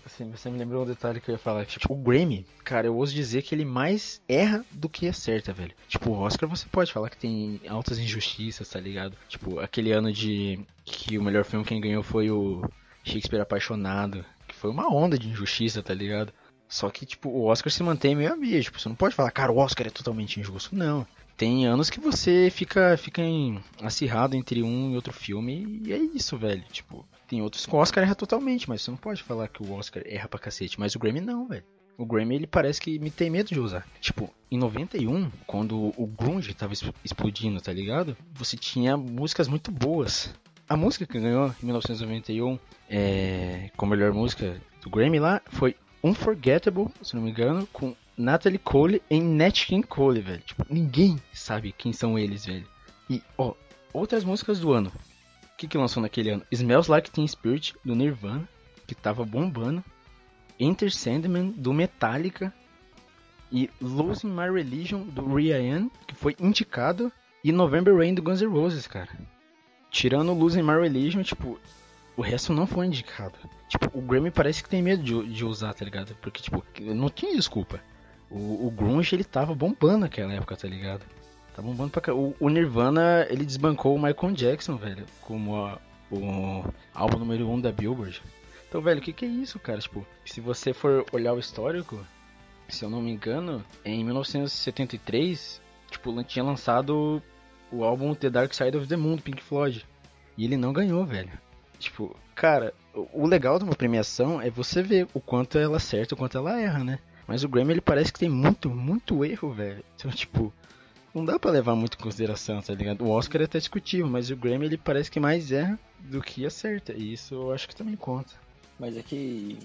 Assim, você me lembrou um detalhe que eu ia falar. Tipo, o Grammy, cara, eu ouso dizer que ele mais erra do que acerta, velho. Tipo, o Oscar você pode falar que tem altas injustiças, tá ligado? Tipo, aquele ano de que o melhor filme quem ganhou foi o Shakespeare Apaixonado foi uma onda de injustiça, tá ligado? Só que, tipo, o Oscar se mantém meio a meio. Tipo, você não pode falar, cara, o Oscar é totalmente injusto. Não. Tem anos que você fica, fica em, acirrado entre um e outro filme e é isso, velho. Tipo, tem outros que o Oscar erra totalmente, mas você não pode falar que o Oscar erra pra cacete. Mas o Grammy não, velho. O Grammy, ele parece que me tem medo de usar. Tipo, em 91, quando o grunge tava explodindo, tá ligado? Você tinha músicas muito boas. A música que ganhou em 1991 é, com a melhor música do Grammy lá foi Unforgettable, se não me engano, com Natalie Cole e Nat King Cole, velho. Tipo, ninguém sabe quem são eles, velho. E, ó, outras músicas do ano. O que, que lançou naquele ano? Smells Like Teen Spirit, do Nirvana, que tava bombando. Enter Sandman, do Metallica. E Losing My Religion, do Rian, que foi indicado. E November Rain, do Guns N' Roses, cara. Tirando Losing My Religion, tipo, o resto não foi indicado. Tipo, o Grammy parece que tem medo de, de usar, tá ligado? Porque, tipo, não tinha desculpa. O, o Grunge, ele tava bombando naquela época, tá ligado? Tá bombando pra. O, o Nirvana, ele desbancou o Michael Jackson, velho, como a, o álbum número 1 um da Billboard. Então, velho, o que, que é isso, cara? Tipo, se você for olhar o histórico, se eu não me engano, em 1973, tipo, tinha lançado o álbum The Dark Side of the Moon, Pink Floyd. E ele não ganhou, velho. Tipo, cara, o legal de uma premiação é você ver o quanto ela acerta, o quanto ela erra, né? Mas o Grammy ele parece que tem muito, muito erro, velho. Então, tipo, não dá para levar muito em consideração, tá ligado? O Oscar é até discutível, mas o Grammy ele parece que mais erra do que acerta. E isso eu acho que também conta. Mas é que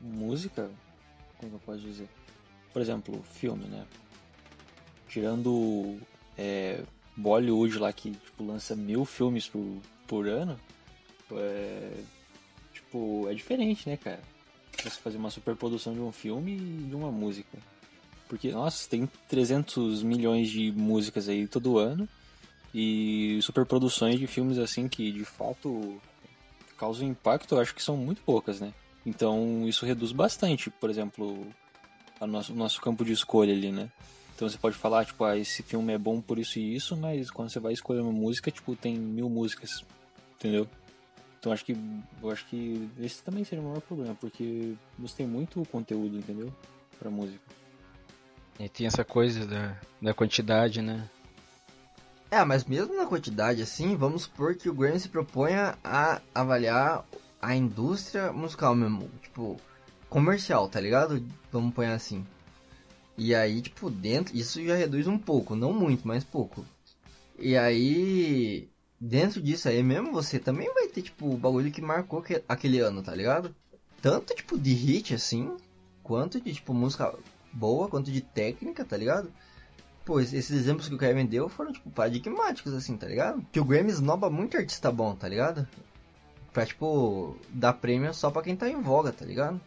música, como eu posso dizer? por exemplo, filme, né? Tirando é, Bollywood lá que tipo, lança mil filmes por, por ano, é, tipo, é diferente, né, cara? Você fazer uma superprodução de um filme e de uma música. Porque, nossa, tem 300 milhões de músicas aí todo ano e superproduções de filmes assim que de fato causam impacto, eu acho que são muito poucas, né? Então isso reduz bastante, por exemplo, o nosso, nosso campo de escolha ali, né? Então você pode falar, tipo, ah, esse filme é bom por isso e isso, mas quando você vai escolher uma música, tipo, tem mil músicas, entendeu? Então acho que eu acho que esse também seria o maior problema, porque você tem muito conteúdo, entendeu? Pra música. E tem essa coisa da, da quantidade, né? É, mas mesmo na quantidade assim, vamos supor que o Grammy se proponha a avaliar a indústria musical mesmo, tipo, comercial, tá ligado? Vamos pôr assim. E aí, tipo, dentro, isso já reduz um pouco, não muito, mas pouco. E aí, dentro disso aí mesmo, você também vai ter, tipo, o bagulho que marcou que, aquele ano, tá ligado? Tanto, tipo, de hit, assim, quanto de, tipo, música boa, quanto de técnica, tá ligado? Pô, esses exemplos que o Kevin deu foram, tipo, paradigmáticos, assim, tá ligado? Que o Grammy esnoba muito artista bom, tá ligado? Pra, tipo, dar prêmio só pra quem tá em voga, tá ligado?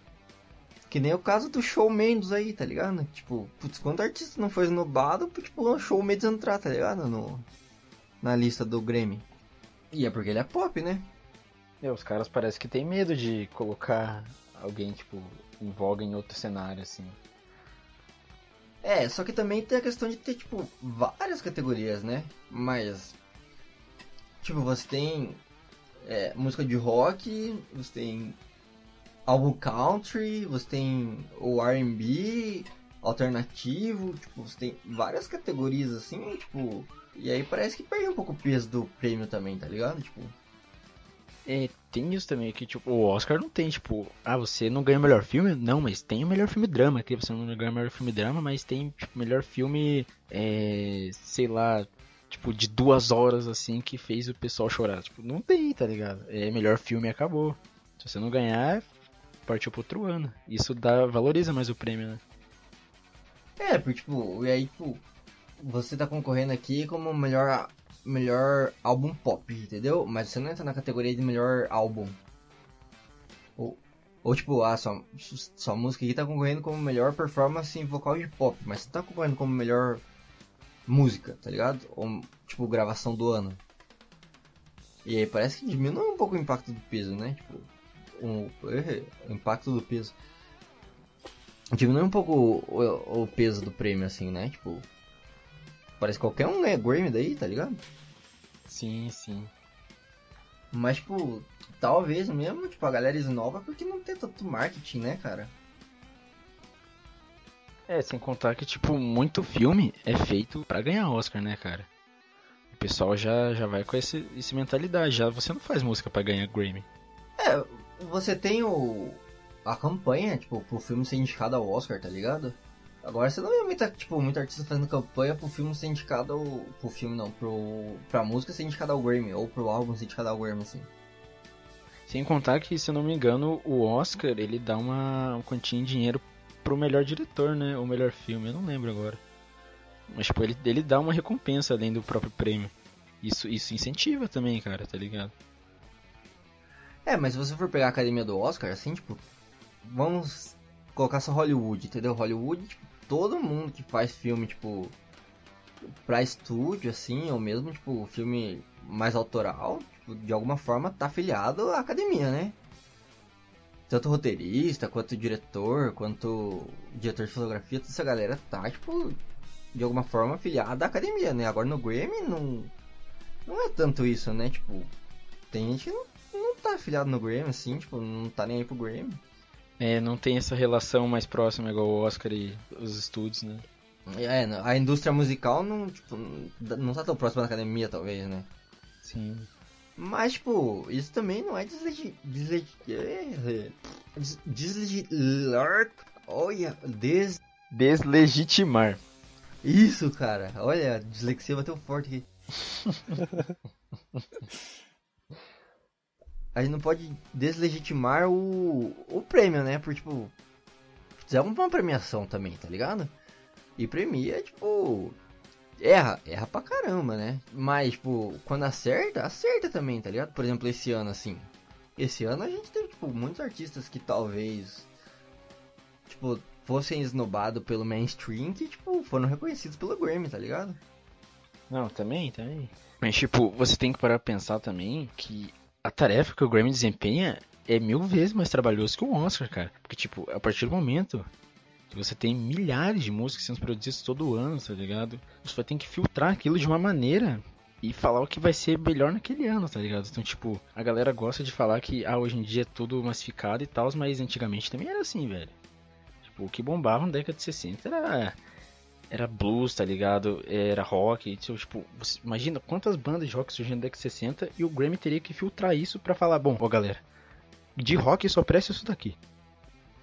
Que nem o caso do Show Mendes aí, tá ligado? Tipo, putz, quanto artista não foi esnobado pra, tipo, o Show Mendes entrar, tá ligado? No, na lista do Grammy. E é porque ele é pop, né? É, os caras parecem que tem medo de colocar alguém, tipo, em voga em outro cenário, assim. É, só que também tem a questão de ter, tipo, várias categorias, né? Mas. Tipo, você tem é, música de rock, você tem álbum country, você tem o RB, alternativo, tipo, você tem várias categorias assim, tipo. E aí parece que perde um pouco o peso do prêmio também, tá ligado? Tipo. É, tem isso também, que tipo, o Oscar não tem, tipo, ah, você não ganha o melhor filme? Não, mas tem o melhor filme drama, que você não ganha o melhor filme drama, mas tem, tipo, melhor filme, é, sei lá, tipo, de duas horas, assim, que fez o pessoal chorar. Tipo, não tem, tá ligado? É melhor filme acabou. Se você não ganhar, partiu pro outro ano. Isso dá, valoriza mais o prêmio, né? É, porque, tipo, e aí, tipo, você tá concorrendo aqui como melhor melhor álbum pop, entendeu? Mas você não entra na categoria de melhor álbum. Ou, ou tipo, ah, sua, sua música aqui tá concorrendo como melhor performance em vocal de pop, mas você tá concorrendo como melhor música, tá ligado? Ou, tipo, gravação do ano. E aí parece que diminui um pouco o impacto do peso, né? Tipo, um, o impacto do peso. Diminui um pouco o, o, peso do prêmio, assim, né? Tipo, Parece que qualquer um ganha Grammy daí, tá ligado? Sim, sim. Mas, tipo, talvez mesmo, tipo, a galera esnova porque não tem tanto marketing, né, cara? É, sem contar que, tipo, muito filme é feito para ganhar Oscar, né, cara? O pessoal já, já vai com esse, essa mentalidade, já você não faz música para ganhar Grammy. É, você tem o a campanha, tipo, pro filme ser indicado ao Oscar, tá ligado? Agora você não vê muita, tipo, muita artista fazendo campanha pro filme ser indicado ao. Pro filme não, pro. pra música ser indicada ao Grammy, ou pro álbum ser indicado ao Grammy, assim. Sem contar que, se eu não me engano, o Oscar ele dá uma, quantia em dinheiro pro melhor diretor, né? Ou melhor filme, eu não lembro agora. Mas tipo, ele, ele dá uma recompensa além do próprio prêmio. Isso, isso incentiva também, cara, tá ligado? É, mas se você for pegar a academia do Oscar, assim, tipo, vamos colocar só Hollywood, entendeu? Hollywood, tipo, todo mundo que faz filme, tipo, pra estúdio, assim, ou mesmo, tipo, filme mais autoral, tipo, de alguma forma tá afiliado à academia, né? Tanto roteirista, quanto diretor, quanto diretor de fotografia, toda essa galera tá, tipo, de alguma forma afiliada à academia, né? Agora no Grammy não, não é tanto isso, né? Tipo, tem gente que não, tá afiliado no Grammy, assim, tipo, não tá nem aí pro Grammy. É, não tem essa relação mais próxima igual o Oscar e os estúdios, né? É, a indústria musical não, tipo, não tá tão próxima da academia, talvez, né? Sim. Mas, tipo, isso também não é deslegitimar. Deslegitimar. Olha, des... Deslegitimar. Isso, cara. Olha, a dislexia bateu forte aqui. a gente não pode deslegitimar o, o prêmio, né? Por tipo, é uma premiação também, tá ligado? E premia, tipo. Erra, erra pra caramba, né? Mas, tipo, quando acerta, acerta também, tá ligado? Por exemplo, esse ano, assim. Esse ano a gente teve, tipo, muitos artistas que talvez. Tipo, fossem esnobados pelo mainstream que, tipo, foram reconhecidos pelo Grammy, tá ligado? Não, também, também. Mas, tipo, você tem que parar pra pensar também que a tarefa que o Grammy desempenha é mil vezes mais trabalhoso que o Oscar, cara. Porque, tipo, a partir do momento que você tem milhares de músicas sendo produzidas todo ano, tá ligado? Você vai ter que filtrar aquilo de uma maneira e falar o que vai ser melhor naquele ano, tá ligado? Então, tipo, a galera gosta de falar que, ah, hoje em dia é tudo massificado e tal, mas antigamente também era assim, velho. Tipo, o que bombava na década de 60 era era blues, tá ligado? Era rock. Então, tipo, imagina quantas bandas de rock surgiram na década de 60 e o Grammy teria que filtrar isso pra falar, bom, ó galera, de rock só presta isso daqui.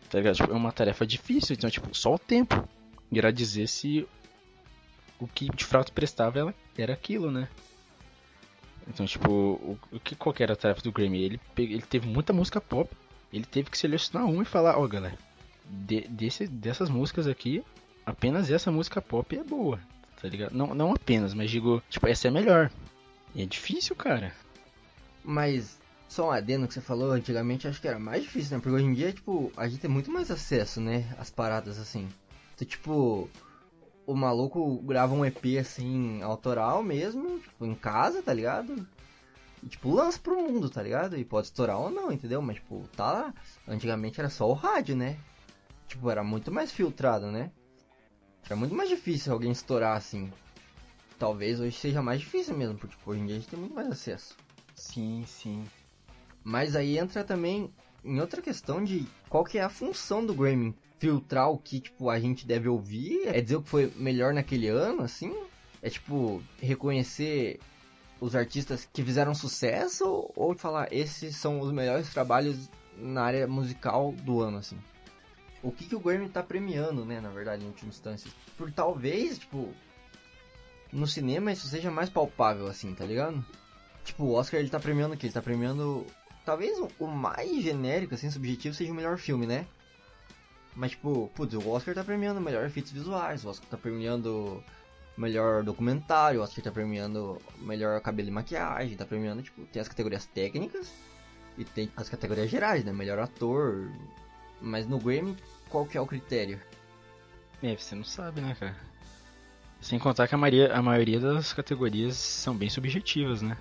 Tá ligado? Tipo, é uma tarefa difícil, então, tipo, só o tempo irá dizer se o que de fato prestava era aquilo, né? Então, tipo, o, o que qual era a tarefa do Grammy? Ele, ele teve muita música pop, ele teve que selecionar uma e falar, ó, galera, de, desse, dessas músicas aqui, apenas essa música pop é boa, tá ligado? Não, não apenas, mas digo, tipo, essa é melhor. E é difícil, cara. Mas, só um adendo que você falou, antigamente acho que era mais difícil, né? Porque hoje em dia, tipo, a gente tem muito mais acesso, né? As paradas assim. Então, tipo, o maluco grava um EP assim, autoral mesmo, tipo, em casa, tá ligado? E, tipo, lança pro mundo, tá ligado? E pode estourar ou não, entendeu? Mas, tipo, tá lá. Antigamente era só o rádio, né? Tipo, era muito mais filtrado, né? Era muito mais difícil alguém estourar assim. Talvez hoje seja mais difícil mesmo, porque tipo, hoje em dia a gente tem muito mais acesso. Sim, sim. Mas aí entra também em outra questão de qual que é a função do Grammy. Filtrar o que, tipo, a gente deve ouvir? É dizer o que foi melhor naquele ano, assim? É, tipo, reconhecer os artistas que fizeram sucesso? Ou falar, esses são os melhores trabalhos na área musical do ano, assim? O que, que o Grammy tá premiando, né, na verdade, em última instância? Por talvez, tipo, no cinema isso seja mais palpável, assim, tá ligado? Tipo, o Oscar ele tá premiando o que? Ele tá premiando talvez o mais genérico, assim, subjetivo, seja o melhor filme, né? Mas, tipo, putz, o Oscar tá premiando melhor efeitos visuais, o Oscar tá premiando melhor documentário, o Oscar tá premiando melhor cabelo e maquiagem, tá premiando, tipo, tem as categorias técnicas e tem as categorias gerais, né? Melhor ator. Mas no Grammy, qual que é o critério? É, você não sabe, né, cara? Sem contar que a maioria, a maioria das categorias são bem subjetivas, né?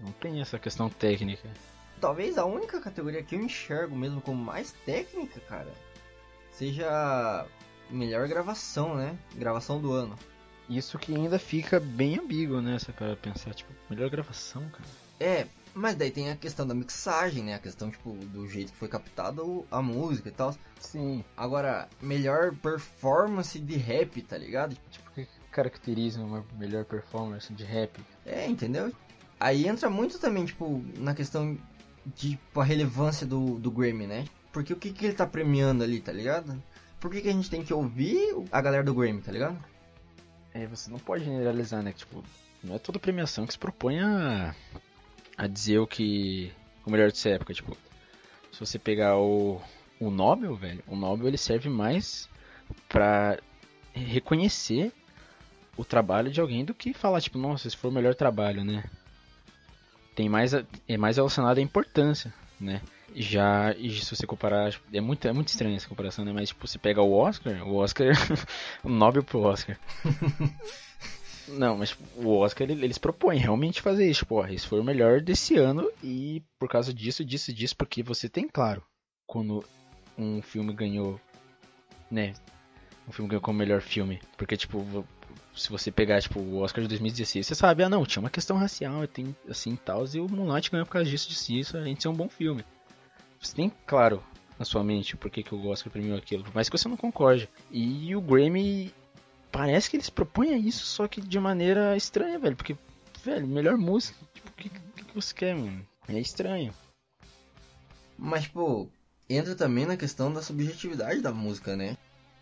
Não tem essa questão técnica talvez a única categoria que eu enxergo mesmo como mais técnica, cara, seja melhor gravação, né? Gravação do ano. Isso que ainda fica bem ambíguo, né? Se cara pensar, tipo, melhor gravação, cara. É, mas daí tem a questão da mixagem, né? A questão, tipo, do jeito que foi captada a música e tal. Sim. Agora, melhor performance de rap, tá ligado? Tipo, o que caracteriza uma melhor performance de rap? É, entendeu? Aí entra muito também, tipo, na questão de tipo, a relevância do, do Grammy, né? Porque o que, que ele tá premiando ali, tá ligado? Por que, que a gente tem que ouvir a galera do Grammy, tá ligado? É, você não pode generalizar, né? Tipo, não é toda premiação que se propõe a, a dizer o que. o melhor dessa época. Tipo, se você pegar o, o Nobel, velho, o Nobel ele serve mais pra reconhecer o trabalho de alguém do que falar, tipo, nossa, esse foi o melhor trabalho, né? tem mais é mais relacionado à importância, né? Já se você comparar, é muito é muito estranha essa comparação, né? Mas tipo, você pega o Oscar, o Oscar, o Nobel pro Oscar. Não, mas o Oscar ele, eles propõem realmente fazer isso, tipo, ó, esse foi o melhor desse ano e por causa disso, disso, disso, porque você tem claro quando um filme ganhou, né? Um filme ganhou como melhor filme, porque tipo se você pegar, tipo, o Oscar de 2016, você sabe, ah não, tinha uma questão racial, tem assim tal, e o Moonlight ganhou por causa disso, disso, isso, a gente é um bom filme. Você tem claro na sua mente por que, que o Oscar premiou aquilo, mas que você não concorde. E o Grammy parece que eles propõem isso, só que de maneira estranha, velho, porque, velho, melhor música, tipo, o que, que, que você quer, mano? É estranho. Mas, pô, entra também na questão da subjetividade da música, né?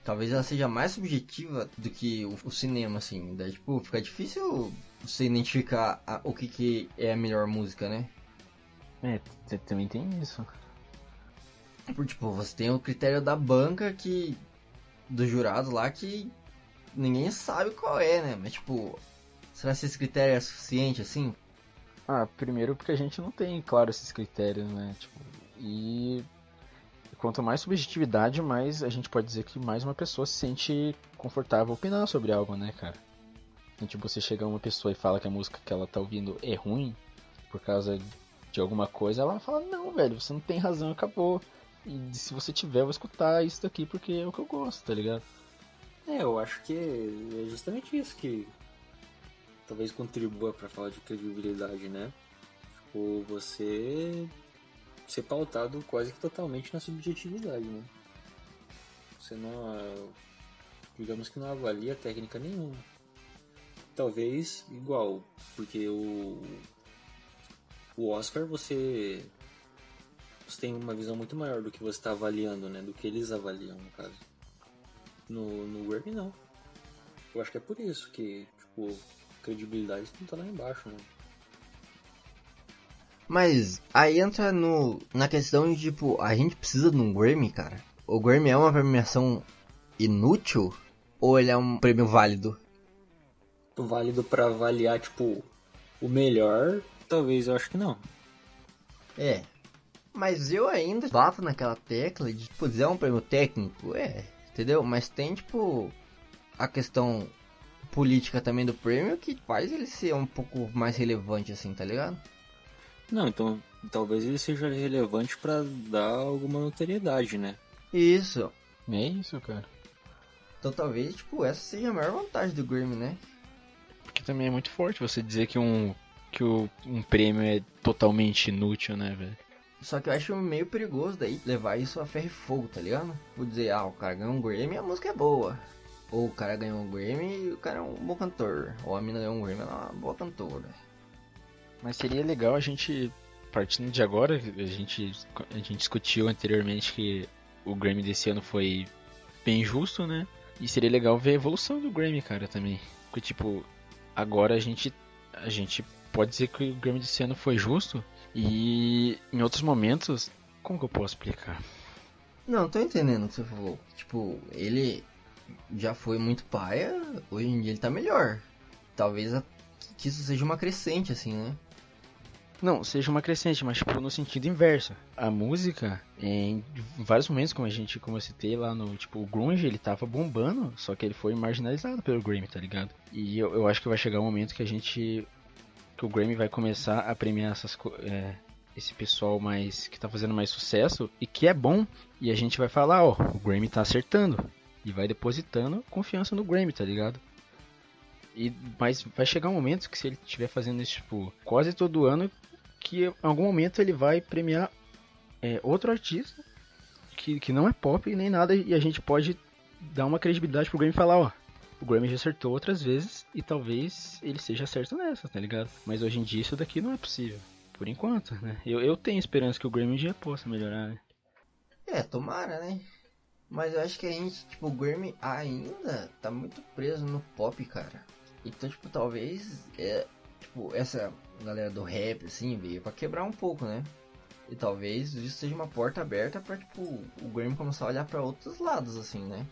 talvez ela seja mais subjetiva do que o, o cinema, assim. Daí, tipo, fica difícil você identificar a, o que, que é a melhor música, né? É, também tem isso. Tipo, você tem o critério da banca que dos jurados lá que ninguém sabe qual é, né? Mas tipo, será que esse critério é suficiente assim? Ah, primeiro porque a gente não tem, claro, esses critérios, né? Tipo, e quanto mais subjetividade, mais a gente pode dizer que mais uma pessoa se sente confortável opinar sobre algo, né, cara? Tipo, você chega uma pessoa e fala que a música que ela tá ouvindo é ruim por causa de alguma coisa, ela vai falar, não, velho, você não tem razão, acabou. E se você tiver, eu vou escutar isso daqui porque é o que eu gosto, tá ligado? É, eu acho que é justamente isso que talvez contribua para falar de credibilidade, né? Tipo, você ser pautado quase que totalmente na subjetividade, né? Você não, digamos que não avalia técnica nenhuma. Talvez igual, porque o o Oscar você você tem uma visão muito maior do que você está avaliando, né? Do que eles avaliam, no caso. No, no Grammy, não. Eu acho que é por isso que, tipo, credibilidade não tá lá embaixo, né? Mas aí entra no, na questão de, tipo, a gente precisa de um Grammy, cara. O Grammy é uma premiação inútil ou ele é um prêmio válido? Válido para avaliar, tipo, o melhor, talvez eu acho que não. É. Mas eu ainda bato naquela tecla de, tipo, é um prêmio técnico, é, entendeu? Mas tem, tipo, a questão política também do prêmio que faz ele ser um pouco mais relevante, assim, tá ligado? Não, então talvez ele seja relevante para dar alguma notoriedade, né? Isso. É isso, cara. Então talvez, tipo, essa seja a maior vantagem do Grammy, né? Porque também é muito forte você dizer que um, que o, um prêmio é totalmente inútil, né, velho? Só que eu acho meio perigoso daí levar isso a ferro e fogo, tá ligado? Vou dizer, ah, o cara ganhou um Grammy a música é boa. Ou o cara ganhou um Grammy e o cara é um bom cantor. Ou a mina ganhou um Grammy e ela é uma boa cantora. Mas seria legal a gente, partindo de agora, a gente, a gente discutiu anteriormente que o Grammy desse ano foi bem justo, né? E seria legal ver a evolução do Grammy, cara, também. Porque, tipo, agora a gente, a gente pode dizer que o Grammy desse ano foi justo. E em outros momentos, como que eu posso explicar? Não, tô entendendo o que você falou. Tipo, ele já foi muito paia, hoje em dia ele tá melhor. Talvez a, que isso seja uma crescente, assim, né? Não, seja uma crescente, mas tipo no sentido inverso. A música, em vários momentos, como a gente, como eu citei lá no, tipo, o grunge, ele tava bombando, só que ele foi marginalizado pelo Grammy, tá ligado? E eu, eu acho que vai chegar um momento que a gente, que o Grammy vai começar a premiar essas, é, esse pessoal mais que tá fazendo mais sucesso e que é bom, e a gente vai falar, ó, o Grammy tá acertando e vai depositando confiança no Grammy, tá ligado? E, mas vai chegar um momento que se ele estiver fazendo isso tipo, quase todo ano, que em algum momento ele vai premiar é, outro artista que, que não é pop nem nada e a gente pode dar uma credibilidade pro Grammy e falar, ó, o Grammy já acertou outras vezes e talvez ele seja certo nessa, tá ligado? Mas hoje em dia isso daqui não é possível. Por enquanto, né? Eu, eu tenho esperança que o Grammy dia possa melhorar, né? É, tomara, né? Mas eu acho que a gente, tipo, o Grammy ainda tá muito preso no pop, cara. Então, tipo, talvez é, tipo, essa galera do rap, assim, veio pra quebrar um pouco, né? E talvez isso seja uma porta aberta pra, tipo, o Grammy começar a olhar pra outros lados, assim, né?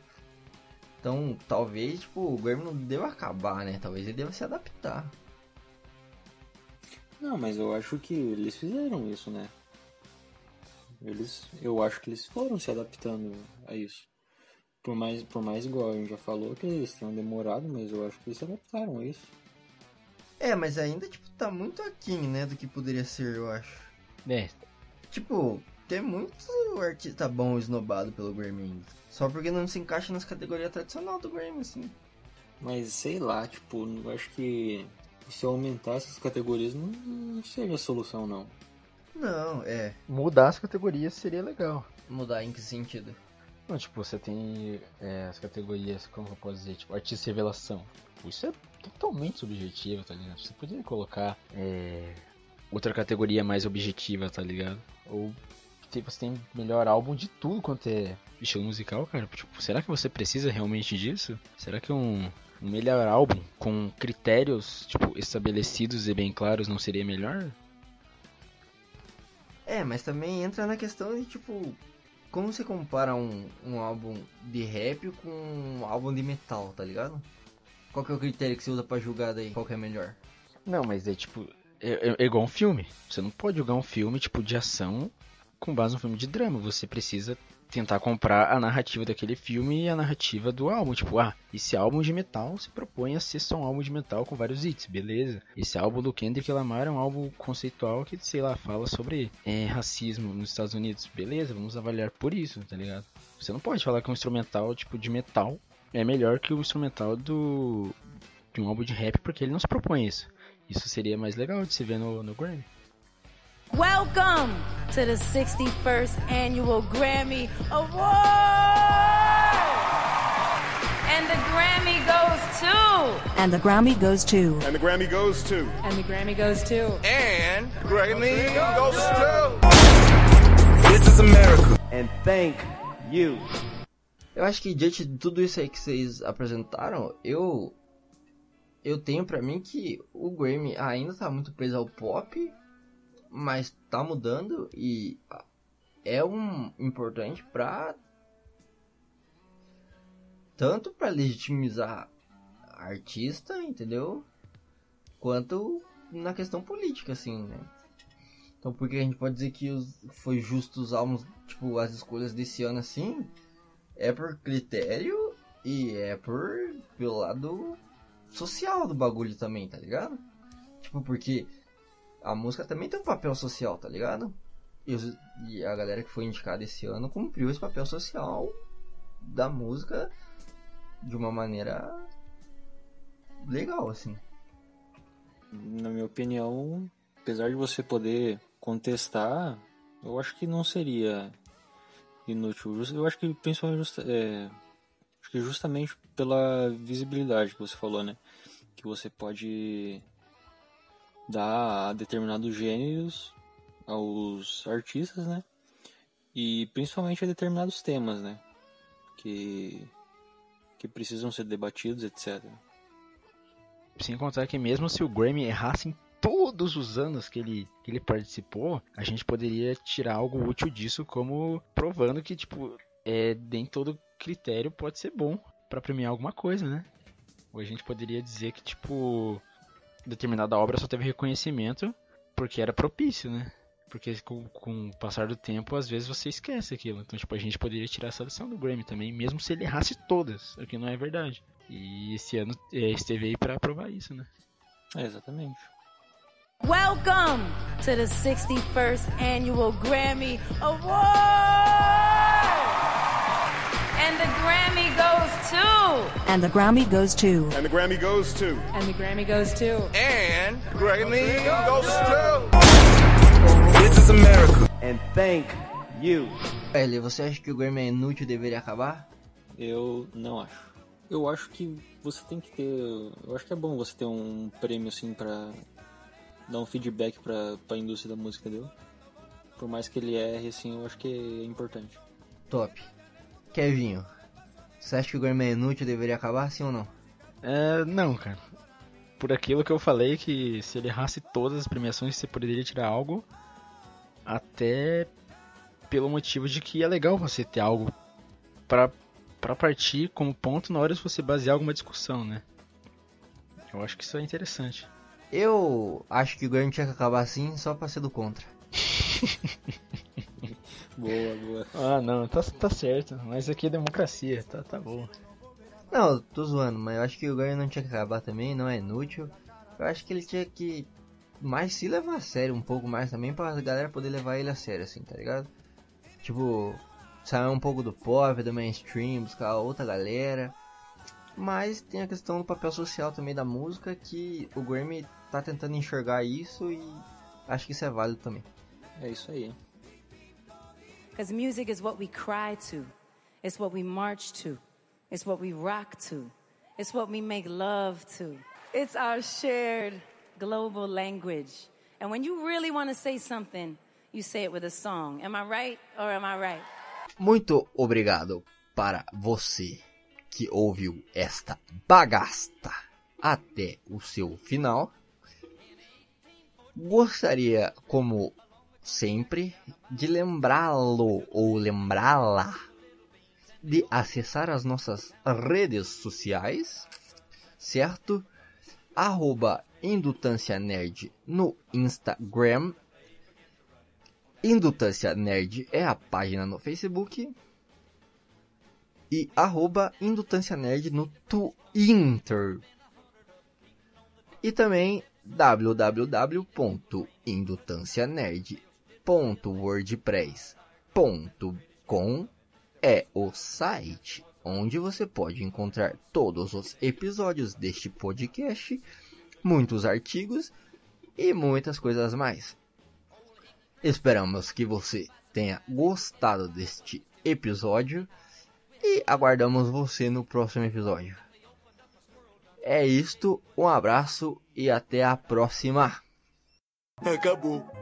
Então, talvez, tipo, o Grammy não deva acabar, né? Talvez ele deva se adaptar. Não, mas eu acho que eles fizeram isso, né? Eles, eu acho que eles foram se adaptando a isso. Por mais, por mais igual a gente já falou que eles tenham demorado, mas eu acho que eles se adaptaram a isso. É, mas ainda, tipo, tá muito aquém, né, do que poderia ser, eu acho. É. Tipo, tem muito artista bom esnobado pelo Grammy. Só porque não se encaixa nas categorias tradicionais do Grammy, assim. Mas sei lá, tipo, eu acho que se aumentar essas categorias não, não seja a solução, não. Não, é. Mudar as categorias seria legal. Mudar em que sentido? Não, tipo, você tem é, as categorias, como eu posso dizer, tipo, artista revelação. Tipo, isso é totalmente subjetivo, tá ligado? Você poderia colocar é, outra categoria mais objetiva, tá ligado? Ou você tem melhor álbum de tudo quanto é estilo musical, cara. Tipo, será que você precisa realmente disso? Será que um, um melhor álbum com critérios tipo estabelecidos e bem claros não seria melhor? É, mas também entra na questão de tipo como você compara um, um álbum de rap com um álbum de metal, tá ligado? Qual que é o critério que você usa pra julgar daí? Qual que é melhor? Não, mas é tipo. É, é- é igual um filme. Você não pode jogar um filme tipo de ação com base no filme de drama. Você precisa tentar comprar a narrativa daquele filme e a narrativa do álbum. Tipo, ah, esse álbum de metal se propõe a ser só um álbum de metal com vários hits, beleza? Esse álbum do Kendrick Lamar é um álbum conceitual que, sei lá, fala sobre é, racismo nos Estados Unidos, beleza? Vamos avaliar por isso, tá ligado? Você não pode falar que um instrumental tipo de metal é melhor que o instrumental do de um álbum de rap porque ele não se propõe isso. Isso seria mais legal de se ver no, no Grammy. Welcome to the 61st Annual Grammy Award! And the Grammy goes to. And the Grammy goes to. And the Grammy goes to. And the Grammy goes to. And Grammy goes to. This is America. And thank you. Eu acho que diante de tudo isso aí que vocês apresentaram, eu eu tenho pra mim que o Grammy ainda tá muito preso ao pop, mas tá mudando e é um importante pra tanto pra legitimizar artista, entendeu? Quanto na questão política assim, né? Então por que a gente pode dizer que os, foi justo os álbuns, tipo, as escolhas desse ano assim? é por critério e é por pelo lado social do bagulho também, tá ligado? Tipo, porque a música também tem um papel social, tá ligado? E, os- e a galera que foi indicada esse ano cumpriu esse papel social da música de uma maneira legal, assim. Na minha opinião, apesar de você poder contestar, eu acho que não seria inútil. Eu acho que principalmente é, acho que justamente pela visibilidade que você falou, né? Que você pode dar a determinados gêneros aos artistas, né? E principalmente a determinados temas, né? Que que precisam ser debatidos, etc. Sem contar que mesmo se o Grammy errasse em todos os anos que ele, que ele participou, a gente poderia tirar algo útil disso como provando que, tipo, é, nem todo critério pode ser bom pra premiar alguma coisa, né? Ou a gente poderia dizer que, tipo, determinada obra só teve reconhecimento porque era propício, né? Porque com, com o passar do tempo, às vezes você esquece aquilo. Então, tipo, a gente poderia tirar essa lição do Grammy também, mesmo se ele errasse todas, o que não é verdade. E esse ano é, esteve aí pra provar isso, né? É, exatamente. Welcome to the 61st Annual Grammy Award! And the Grammy goes to. And the Grammy goes to. And the Grammy goes to. And the Grammy goes to. And Grammy goes to. This is America. And thank you. L, você acha que o Grammy é inútil e deveria acabar? Eu não acho. Eu acho que você tem que ter. Eu acho que é bom você ter um prêmio assim pra dar um feedback pra, pra indústria da música, entendeu? Por mais que ele erre, assim, eu acho que é importante. Top. Kevinho, você acha que o é inútil e deveria acabar, sim ou não? É, não, cara. Por aquilo que eu falei, que se ele errasse todas as premiações, você poderia tirar algo. Até pelo motivo de que é legal você ter algo pra, pra partir como ponto na hora de você basear alguma discussão, né? Eu acho que isso é interessante. Eu acho que o Grammy tinha que acabar assim só pra ser do contra. Boa, boa. Ah, não, tá, tá certo. Mas aqui é democracia, tá, tá bom. Não, tô zoando, mas eu acho que o Grammy não tinha que acabar também, não é inútil. Eu acho que ele tinha que mais se levar a sério um pouco mais também pra galera poder levar ele a sério, assim, tá ligado? Tipo, sair um pouco do pop, do mainstream, buscar outra galera. Mas tem a questão do papel social também da música que o Grammy tá tentando enxergar isso e acho que isso é válido também. É isso aí. Because music is what we cry to, it's what we march to, it's what we rock to, it's what we make love to. It's our shared global language. And when you really want to say something, you say it with a song. Am I right or am I right? Muito obrigado para você que ouviu esta bagasta até o seu final. Gostaria, como sempre, de lembrá-lo ou lembrá-la de acessar as nossas redes sociais, certo? Arroba Indutância Nerd no Instagram. Indutância Nerd é a página no Facebook. E arroba Indutância Nerd no Twitter. E também www.indutancianerd.wordpress.com é o site onde você pode encontrar todos os episódios deste podcast, muitos artigos e muitas coisas mais. Esperamos que você tenha gostado deste episódio e aguardamos você no próximo episódio. É isto, um abraço e até a próxima. Acabou.